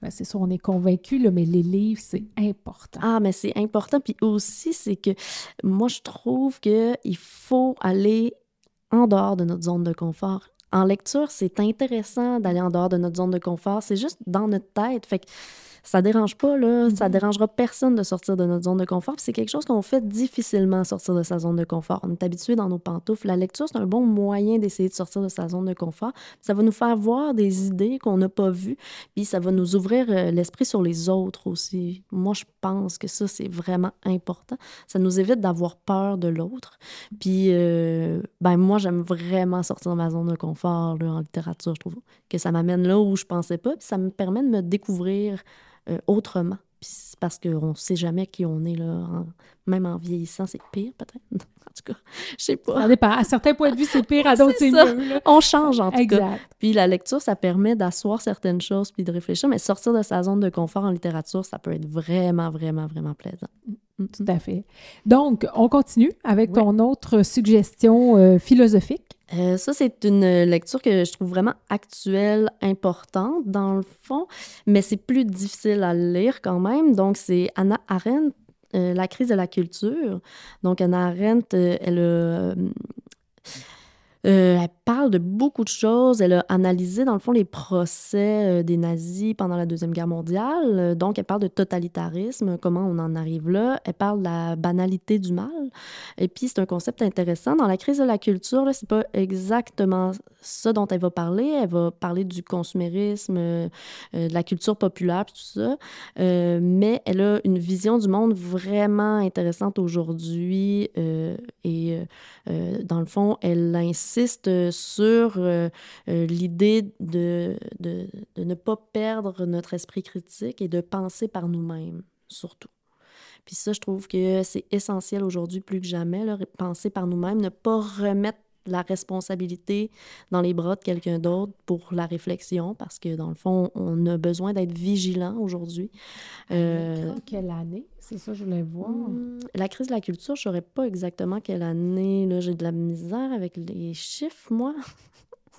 ben, c'est sûr on est convaincu mais les livres c'est important Ah, mais c'est important. Puis aussi, c'est que moi, je trouve qu'il faut aller en dehors de notre zone de confort. En lecture, c'est intéressant d'aller en dehors de notre zone de confort. C'est juste dans notre tête. Fait que ça dérange pas, là. Ça Mhm. dérangera personne de sortir de notre zone de confort. C'est quelque chose qu'on fait difficilement sortir de sa zone de confort. On est habitué dans nos pantoufles. La lecture, c'est un bon moyen d'essayer de sortir de sa zone de confort. Ça va nous faire voir des idées qu'on n'a pas vues. Puis ça va nous ouvrir euh, l'esprit sur les autres aussi. Moi, je pense que ça, c'est vraiment important. Ça nous évite d'avoir peur de l'autre. Puis, euh, ben moi, j'aime vraiment sortir de ma zone de confort là, en littérature. Je trouve que ça m'amène là où je pensais pas. Puis ça me permet de me découvrir euh, autrement. Puis parce qu'on ne sait jamais qui on est, là. en- même en vieillissant, c'est pire, peut-être. [laughs] en tout cas, je sais pas. Ça dépend. À certains points de vue, c'est pire, à [laughs] d'autres, C'est mieux. là. On change, en tout cas. Exact. Puis la lecture, ça permet d'asseoir certaines choses puis de réfléchir, mais sortir de sa zone de confort en littérature, ça peut être vraiment, vraiment, vraiment plaisant. Tout à fait. Donc, on continue avec Oui. ton autre suggestion euh, philosophique. Euh, ça, c'est une lecture que je trouve vraiment actuelle, importante dans le fond, mais c'est plus difficile à lire quand même. Donc, c'est Anna Arendt, euh, La crise de la culture. Donc, Anna Arendt, euh, elle a, euh, elle parle de beaucoup de choses. Elle a analysé, dans le fond, les procès euh, des nazis pendant la Deuxième Guerre mondiale. Euh, Donc, elle parle de totalitarisme, comment on en arrive là. Elle parle de la banalité du mal. Et puis, c'est un concept intéressant. Dans la crise de la culture, c'est pas exactement ça dont elle va parler. Elle va parler du consumérisme, euh, euh, de la culture populaire, tout ça. Euh, mais elle a une vision du monde vraiment intéressante aujourd'hui. et dans le fond, elle insiste sur l'idée de, de, de ne pas perdre notre esprit critique et de penser par nous-mêmes, surtout. Puis ça, je trouve que c'est essentiel aujourd'hui plus que jamais, là, penser par nous-mêmes, ne pas remettre la responsabilité dans les bras de quelqu'un d'autre pour la réflexion, parce que dans le fond, on a besoin d'être vigilant aujourd'hui. Euh, Quelle année? C'est ça, je voulais voir. Hmm, La crise de la culture, je ne saurais pas exactement quelle année. Là, j'ai de la misère avec les chiffres, moi.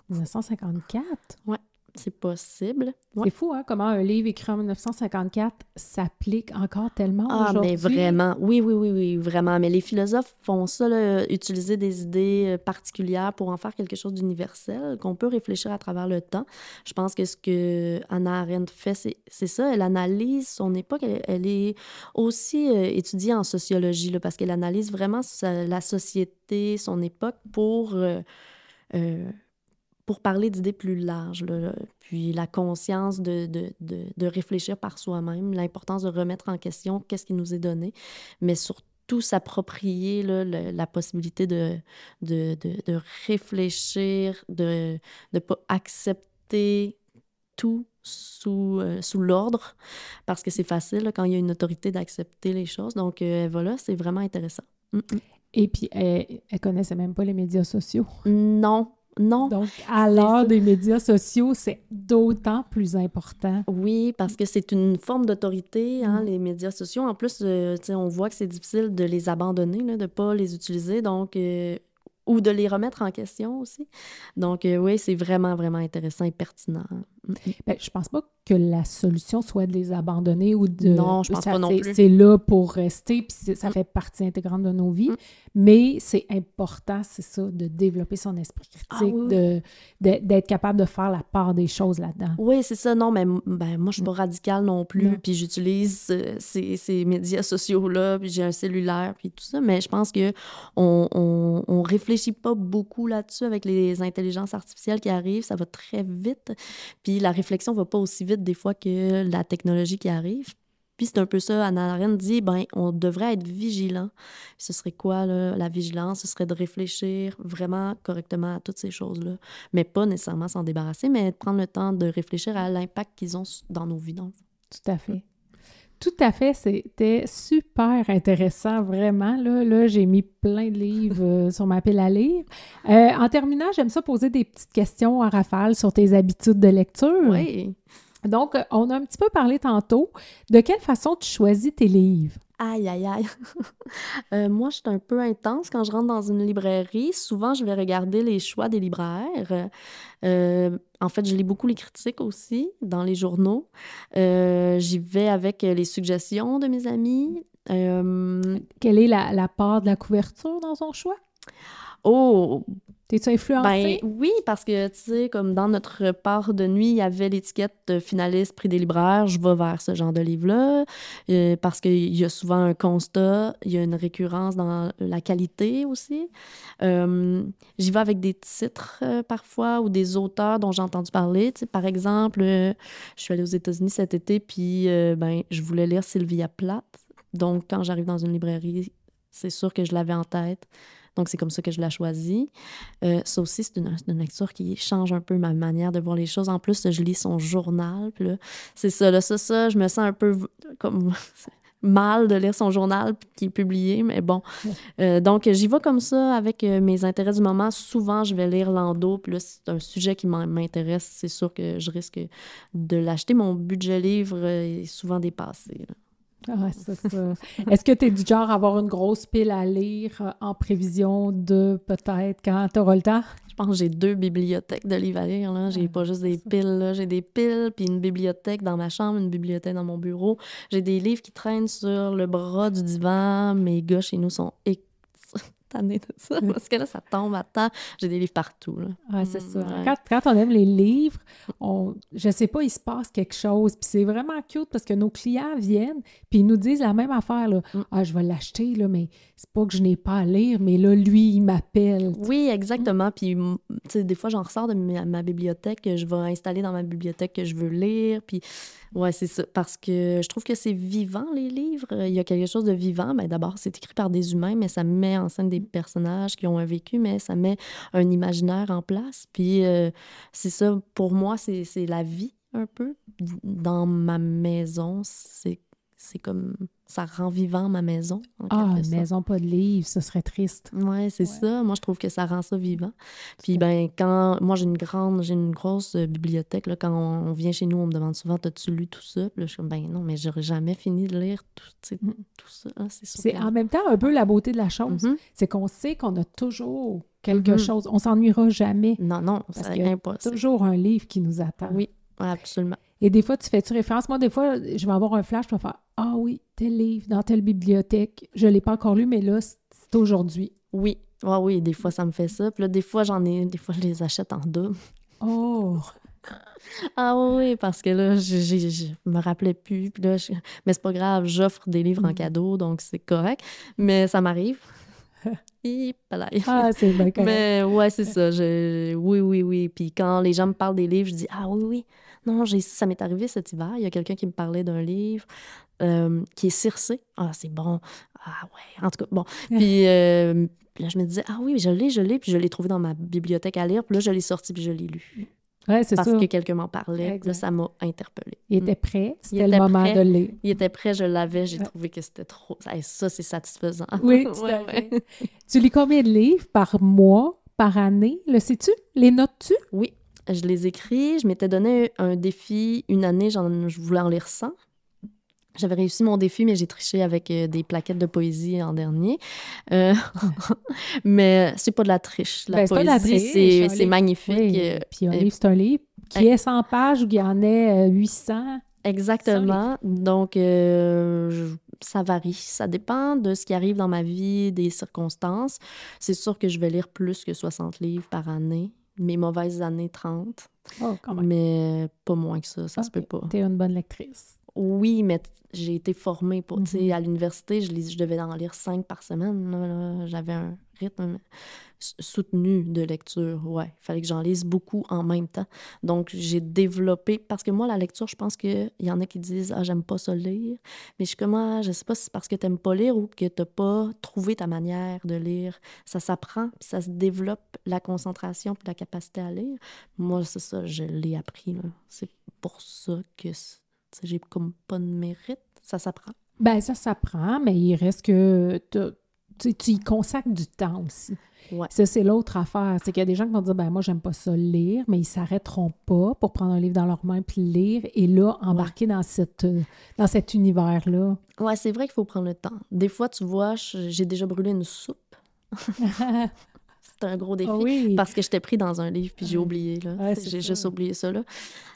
1954. C'est possible. Ouais. C'est fou, hein, comment un livre écrit en 1954 s'applique encore tellement Ah, aujourd'hui. mais vraiment. Oui, oui, oui, oui, vraiment. Mais les philosophes font ça, là, utiliser des idées euh, particulières pour en faire quelque chose d'universel, qu'on peut réfléchir à travers le temps. Je pense que ce que Hannah Arendt fait, c'est c'est ça. Elle analyse son époque. Elle, elle est aussi euh, étudiée en sociologie, là, parce qu'elle analyse vraiment sa- la société, son époque, pour... euh, euh, pour parler d'idées plus larges, là, puis la conscience de, de, de, de réfléchir par soi-même, l'importance de remettre en question qu'est-ce qui nous est donné, mais surtout s'approprier la possibilité de, de, de, de réfléchir, de ne pas accepter tout sous, euh, sous l'ordre, parce que c'est facile là, quand il y a une autorité d'accepter les choses. Donc euh, voilà, c'est vraiment intéressant. Mm, Et puis, elle, elle connaissait même pas les médias sociaux. mm. Non, non. Donc, à l'heure des médias sociaux, c'est d'autant plus important. Oui, parce que c'est une forme d'autorité, hein, Mm. les médias sociaux. En plus, euh, on voit que c'est difficile de les abandonner, là, de ne pas les utiliser, donc, euh, ou de les remettre en question aussi. Donc, euh, oui, c'est vraiment, vraiment intéressant et pertinent. Ben, je pense pas que la solution soit de les abandonner ou de... Non, je pense ça- pas non plus. C'est là pour rester, puis ça Mm. fait partie intégrante de nos vies. Mm. Mais c'est important, c'est ça, de développer son esprit critique, Ah oui, oui. de- d'être capable de faire la part des choses là-dedans. Oui, c'est ça. Non, mais ben, moi, je suis pas radicale non plus. Puis j'utilise euh, ces, ces médias sociaux-là, puis j'ai un cellulaire, puis tout ça. Mais je pense que on, on, on réfléchit pas beaucoup là-dessus avec les intelligences artificielles qui arrivent. Ça va très vite. Puis la réflexion va pas aussi vite des fois que la technologie qui arrive. Puis c'est un peu ça, Anna Arendt dit, ben, on devrait être vigilant. Ce serait quoi, la vigilance? Ce serait de réfléchir vraiment correctement à toutes ces choses-là mais pas nécessairement s'en débarrasser, mais prendre le temps de réfléchir à l'impact qu'ils ont dans nos vies. Tout à fait. Tout à fait, c'était super intéressant, vraiment. Là, là j'ai mis plein de livres euh, [laughs] sur ma pile à lire. Euh, en terminant, j'aime ça poser des petites questions à rafale sur tes habitudes de lecture. Oui. Donc, on a un petit peu parlé tantôt. De quelle façon tu choisis tes livres? Aïe, aïe, aïe. [laughs] Euh, moi, je suis un peu intense quand je rentre dans une librairie. Souvent, je vais regarder les choix des libraires. Euh, en fait, je lis beaucoup les critiques aussi dans les journaux. Euh, J'y vais avec les suggestions de mes amis. Quelle est la, la part de la couverture dans ton choix? oh, T'es-tu influencé? Ben oui, parce que, tu sais, comme dans notre part de nuit, il y avait l'étiquette euh, finaliste prix des libraires, je vais vers ce genre de livre-là, euh, parce qu'il y a souvent un constat, il y a une récurrence dans la qualité aussi. Euh, J'y vais avec des titres euh, parfois ou des auteurs dont j'ai entendu parler. Par exemple, je suis allée aux États-Unis cet été, puis ben, je voulais lire Sylvia Plath. Donc, quand j'arrive dans une librairie, C'est sûr que je l'avais en tête. Donc, c'est comme ça que je l'ai choisi. Euh, ça aussi, c'est une, une, lecture qui change un peu ma manière de voir les choses. En plus, je lis son journal. Puis là, c'est ça, là, ça, ça, je me sens un peu comme [laughs] mal de lire son journal qui est publié, mais bon. Euh, donc, j'y vais comme ça avec euh, mes intérêts du moment. Souvent, je vais lire Lando, puis là, c'est un sujet qui m'intéresse. C'est sûr que je risque de l'acheter. Mon budget livre est souvent dépassé. Ah, c'est ça. Est-ce que tu es du genre à avoir une grosse pile à lire euh, en prévision de peut-être quand tu auras le temps? Je pense que j'ai deux bibliothèques de livres à lire. Là. J'ai pas juste des piles. J'ai des piles, puis une bibliothèque dans ma chambre, une bibliothèque dans mon bureau. J'ai des livres qui traînent sur le bras du divan. Mes gars chez nous sont de ça, parce que là, ça tombe à temps. J'ai des livres partout. Là. c'est ça. Mm, quand, on aime les livres, on, je sais pas, il se passe quelque chose. Puis c'est vraiment cute parce que nos clients viennent, puis ils nous disent la même affaire. Là. Mm. Ah, je vais l'acheter, là, mais c'est pas que je n'ai pas à lire, mais là, lui, il m'appelle. Oui, exactement. Puis, tu sais, des fois, j'en ressors de ma, ma, bibliothèque que je vais installer dans ma bibliothèque que je veux lire. Puis oui, c'est ça. Parce que je trouve que c'est vivant, les livres. Il y a quelque chose de vivant. mais ben, D'abord, c'est écrit par des humains, mais ça met en scène des personnages qui ont un vécu, mais ça met un imaginaire en place. Puis euh, c'est ça, pour moi, c'est la vie un peu. Dans ma maison, c'est comme ça rend vivant ma maison. ah, maison pas de livres, ce serait triste. Oui, c'est ça. Moi, je trouve que ça rend ça vivant. Puis, ben, quand. Moi, j'ai une grande, j'ai une grosse euh, bibliothèque. Là, quand on, vient chez nous, on me demande souvent T'as-tu lu tout ça? Puis là, je suis comme Ben non, mais j'aurais jamais fini de lire tout, mm. tout ça. Ah, c'est en même temps un peu la beauté de la chose. Mm-hmm. C'est qu'on sait qu'on a toujours quelque mm-hmm. chose. On s'ennuiera jamais. Non, non, c'est impossible. toujours un livre qui nous attend. Oui, absolument. Et des fois, tu fais-tu référence? Moi, des fois, je vais avoir un flash, je vais faire Ah oui, tel livre dans telle bibliothèque. Je ne l'ai pas encore lu, mais là, c'est aujourd'hui. Oui. Ah oui, des fois, ça me fait ça. Puis là, des fois, j'en ai. Des fois, je les achète en double. Oh! [laughs] Ah oui, parce que là, je, je, me rappelais plus. Puis là, Mais c'est pas grave, j'offre des livres en mm. cadeau, donc c'est correct. Mais ça m'arrive. [laughs] ah, c'est bien [laughs] Mais ouais, c'est ça. Oui, oui, oui. Puis quand les gens me parlent des livres, je dis Ah oui, oui. Non, ça m'est arrivé cet hiver. Il y a quelqu'un qui me parlait d'un livre euh, qui est Circé. Ah, c'est bon. Ah ouais, en tout cas, bon. [laughs] Puis euh, là, je me disais, ah oui, je l'ai, je l'ai. Puis je l'ai trouvé dans ma bibliothèque à lire. Puis là, je l'ai sorti, puis je l'ai lu. Ouais, c'est Parce que quelqu'un m'en parlait. Là, ça m'a interpellée. Il était prêt. C'était le moment de lire. Il était prêt, je l'avais. J'ai trouvé que c'était trop. Ça, c'est satisfaisant. Oui, [laughs] Tu lis combien de livres par mois, par année? Le sais-tu? Les notes-tu? Oui. Je les écris. Je m'étais donné un défi une année, je voulais en lire 100. J'avais réussi mon défi, mais j'ai triché avec euh, des plaquettes de poésie en dernier. Euh, [laughs] mais c'est pas de la triche. La ben, poésie, c'est magnifique. Euh, puis un livre, c'est un livre qui est 100 pages ou qui en est 800. Exactement. Donc, ça varie. Ça dépend de ce qui arrive dans ma vie, des circonstances. C'est sûr que je vais lire plus que 60 livres par année mes mauvaises années 30. Oh, quand même. Mais pas moins que ça, ça se peut pas. Tu es une bonne lectrice. Oui, mais j'ai été formée pour, tu sais, mm-hmm. à l'université, je, je devais en lire cinq par semaine. J'avais un rythme soutenu de lecture. Ouais, il fallait que j'en lise beaucoup en même temps. Donc, j'ai développé, parce que moi, la lecture, je pense qu'il y en a qui disent Ah, j'aime pas ça lire. Mais je suis comme, ah, je sais pas si c'est parce que tu n'aimes pas lire ou que tu n'as pas trouvé ta manière de lire. Ça s'apprend, puis ça se développe la concentration puis la capacité à lire. Moi, c'est ça, je l'ai appris. C'est pour ça que j'ai comme pas de mérite. Ça s'apprend. Ben ça s'apprend, mais il reste que tu, tu y consacres du temps aussi. Ça, c'est l'autre affaire. C'est qu'il y a des gens qui vont dire ben moi, j'aime pas ça lire, mais ils s'arrêteront pas pour prendre un livre dans leurs mains puis lire et là, embarquer dans, cette, dans cet univers-là. Ouais, c'est vrai qu'il faut prendre le temps. Des fois, tu vois, j'ai déjà brûlé une soupe. [laughs] C'était un gros défi parce que j'étais pris dans un livre puis j'ai oublié. j'ai juste oublié ça. Là.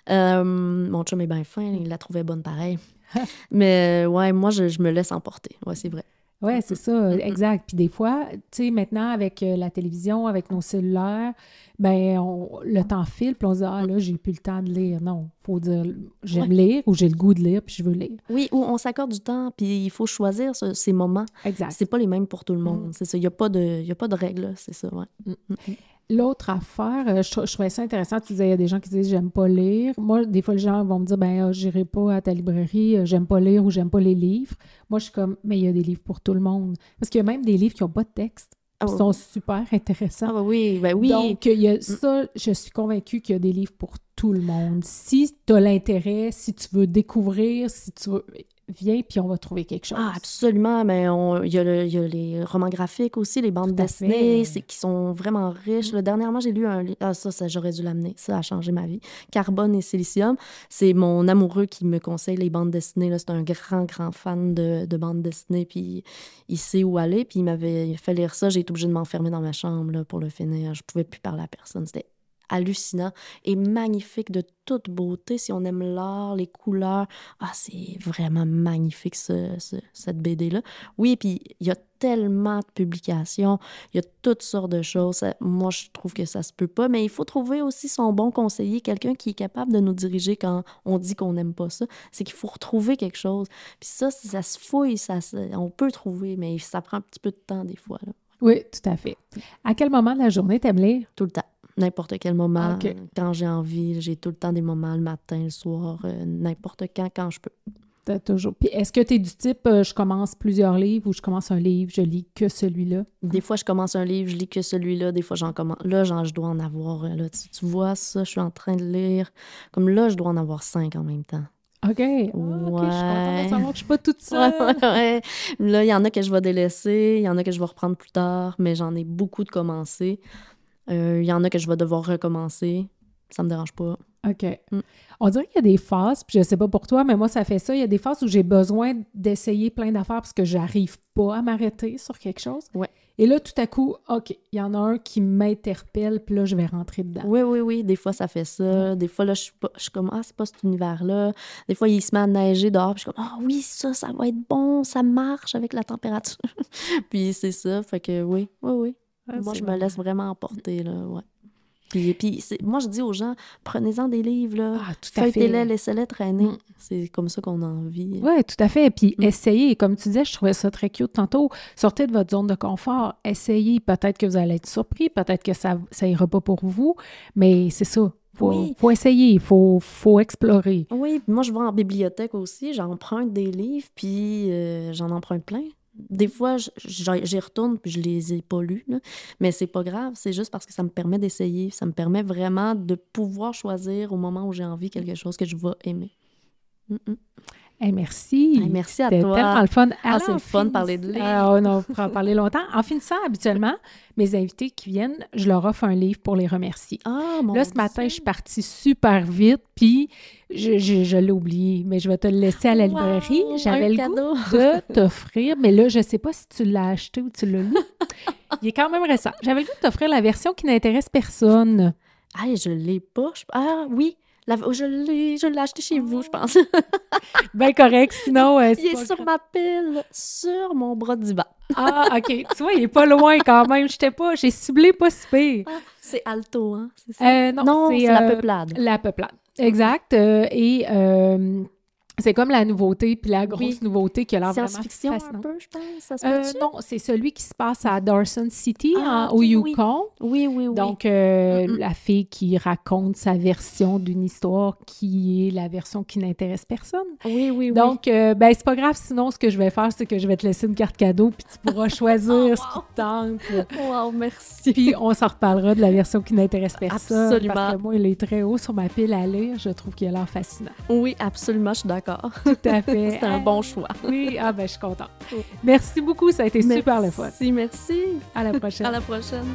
Euh, mon chum est bien fin, il la trouvait bonne pareil. [laughs] Mais ouais, moi, je, je me laisse emporter. Ouais, c'est vrai. Oui, c'est ça, exact. Puis des fois, tu sais, maintenant, avec euh, la télévision, avec nos cellulaires, ben le temps file, puis on se dit, ah là, j'ai plus le temps de lire. Non, il faut dire, j'aime lire ou j'ai le goût de lire, puis je veux lire. Oui, ou on s'accorde du temps, puis il faut choisir ces moments. Exact. C'est pas les mêmes pour tout le monde, mm. c'est ça. Il n'y a, pas de, y a pas de règles, c'est ça, ouais. Mm, mm, l'autre affaire, euh, je, trou- je trouvais ça intéressant. Tu disais, il y a des gens qui disent, j'aime pas lire. Moi, des fois, les gens vont me dire, ben, ah, j'irai pas à ta librairie, euh, j'aime pas lire ou j'aime pas les livres. Moi, je suis comme, mais il y a des livres pour tout le monde. Parce qu'il y a même des livres qui n'ont pas de texte, Ah, qui sont super intéressants. ah, bah oui, ben oui. Donc, il y a ça, je suis convaincue qu'il y a des livres pour tout le monde. Si tu as l'intérêt, si tu veux découvrir, si tu veux, viens, puis on va trouver quelque chose. Ah, absolument. Mais on- il y, a y les romans graphiques aussi, les bandes dessinées, qui sont vraiment riches. Là, dernièrement, j'ai lu un livre. Ah, ça, ça, j'aurais dû l'amener. Ça a changé ma vie. Carbone et Silicium. C'est mon amoureux qui me conseille les bandes dessinées. Là. C'est un grand, grand fan de, de bandes dessinées. Puis il sait où aller. Puis il m'avait fait lire ça. J'ai été obligée de m'enfermer dans ma chambre là, pour le finir. Je pouvais plus parler à personne. C'était hallucinant et magnifique de toute beauté. Si on aime l'art, les couleurs, ah, c'est vraiment magnifique ce- ce- cette BD-là. Oui, puis il y a tellement de publications, il y a toutes sortes de choses. Moi, je trouve que ça se peut pas, mais il faut trouver aussi son bon conseiller, quelqu'un qui est capable de nous diriger quand on dit qu'on n'aime pas ça. C'est qu'il faut retrouver quelque chose. Puis ça, ça se fouille, ça, on peut trouver, mais ça prend un petit peu de temps des fois, là. Oui, tout à fait. À quel moment de la journée t'aimes lire? tout le temps. N'importe quel moment, euh, quand j'ai envie, j'ai tout le temps des moments le matin, le soir, euh, n'importe quand, quand je peux. T'as toujours. Puis est-ce que tu es du type euh, je commence plusieurs livres ou je commence un livre, je lis que celui-là? Des fois, je commence un livre, je lis que celui-là. Des fois, j'en commence. Là, genre, je dois en avoir. euh, Là, tu, tu vois ça, je suis en train de lire. Comme là, je dois en avoir cinq en même temps. OK. Ah, OK, je suis contente de Ouais. savoir que je suis pas toute [laughs] Ouais, seule. ouais, ouais. Là, il y en a que je vais délaisser, il y en a que je vais reprendre plus tard, mais j'en ai beaucoup de commencés. Euh, Il y en a que je vais devoir recommencer. Ça me dérange pas. OK. Mm. On dirait qu'il y a des phases, puis je sais pas pour toi, mais moi, ça fait ça. Il y a des phases où j'ai besoin d'essayer plein d'affaires parce que j'arrive pas à m'arrêter sur quelque chose. Ouais. Et là, tout à coup, OK, il y en a un qui m'interpelle, puis là, je vais rentrer dedans. Oui, oui, oui. Des fois, ça fait ça. Des fois, là, je suis, pas- je suis comme, ah, c'est pas cet univers-là. Des fois, il se met à neiger dehors. Puis je suis comme, ah oui, ça, ça va être bon. Ça marche avec la température. [laughs] puis c'est ça. Fait que oui, oui, oui. Ah, moi, je me laisse vraiment emporter, là, ouais. Puis, puis c'est- moi, je dis aux gens, prenez-en des livres, là. Ah, tout à fait. Feuilletez-les, laissez-les traîner. Mm. C'est comme ça qu'on a envie. Oui, tout à fait. Puis Mm. essayez, comme tu disais, je trouvais ça très cute tantôt. Sortez de votre zone de confort, essayez. Peut-être que vous allez être surpris, peut-être que ça ça ira pas pour vous, mais c'est ça. Faut, Oui. faut essayer, il faut, faut explorer. Oui, puis moi, je vais en bibliothèque aussi. J'emprunte des livres, puis euh, j'en emprunte plein. Des fois, j'y retourne, puis je les ai pas lus. là. Mais c'est pas grave. C'est juste parce que ça me permet d'essayer. Ça me permet vraiment de pouvoir choisir au moment où j'ai envie quelque chose que je vais aimer. Hey, merci. Hey, merci à toi. tellement le fun. Ah, c'est le fun de en parler de livres. Ah, on pourra en parler longtemps. En finissant, habituellement, mes invités qui viennent, je leur offre un livre pour les remercier. Ah, mon Là, ce matin, je suis partie super vite, puis je, je- je l'ai oublié, mais je vais te le laisser à la Wow, librairie. J'avais le cadeau. goût de t'offrir, mais là, je ne sais pas si tu l'as acheté ou tu l'as lu. Il est quand même récent. J'avais le goût de t'offrir la version qui n'intéresse personne. Ah, je l'ai pas. je- Ah, oui. La- oh, Je l'ai je l'ai acheté chez vous, je pense. [laughs] Ben correct, sinon... euh, Il est sur grave. ma pile, sur mon bras de divan. Ah, OK. Tu vois, il est pas loin quand même. J'étais pas... J'ai ciblé pas si pire. Ah, c'est alto, hein? Ça? Euh, non, non, c'est euh, la peuplade. La peuplade. Exact. Euh, et euh, c'est comme la nouveauté, puis la grosse Oui. nouveauté qui a l'air vraiment Science-fiction un peu, je pense. Ça se Euh, non, c'est celui qui se passe à Dawson City, Ah, au. Yukon. Oui, oui, oui. Donc, euh, Mm, mm. la fille qui raconte sa version d'une histoire qui est la version qui n'intéresse personne. oui, oui, oui. Donc, euh, ben, c'est pas grave. Sinon, ce que je vais faire, c'est que je vais te laisser une carte cadeau, puis tu pourras [laughs] choisir Oh, ce qui te tente. wow, merci. Puis, on s'en reparlera de la version qui n'intéresse personne. Absolument. Parce que moi, il est très haut sur ma pile à lire. Je trouve qu'il a l'air fascinant. Oui, absolument, je suis d'accord. [laughs] Tout à fait. C'était un bon choix. Oui, ah ben, je suis contente. Merci beaucoup. Ça a été super le fun. Merci, merci. À la prochaine. À la prochaine.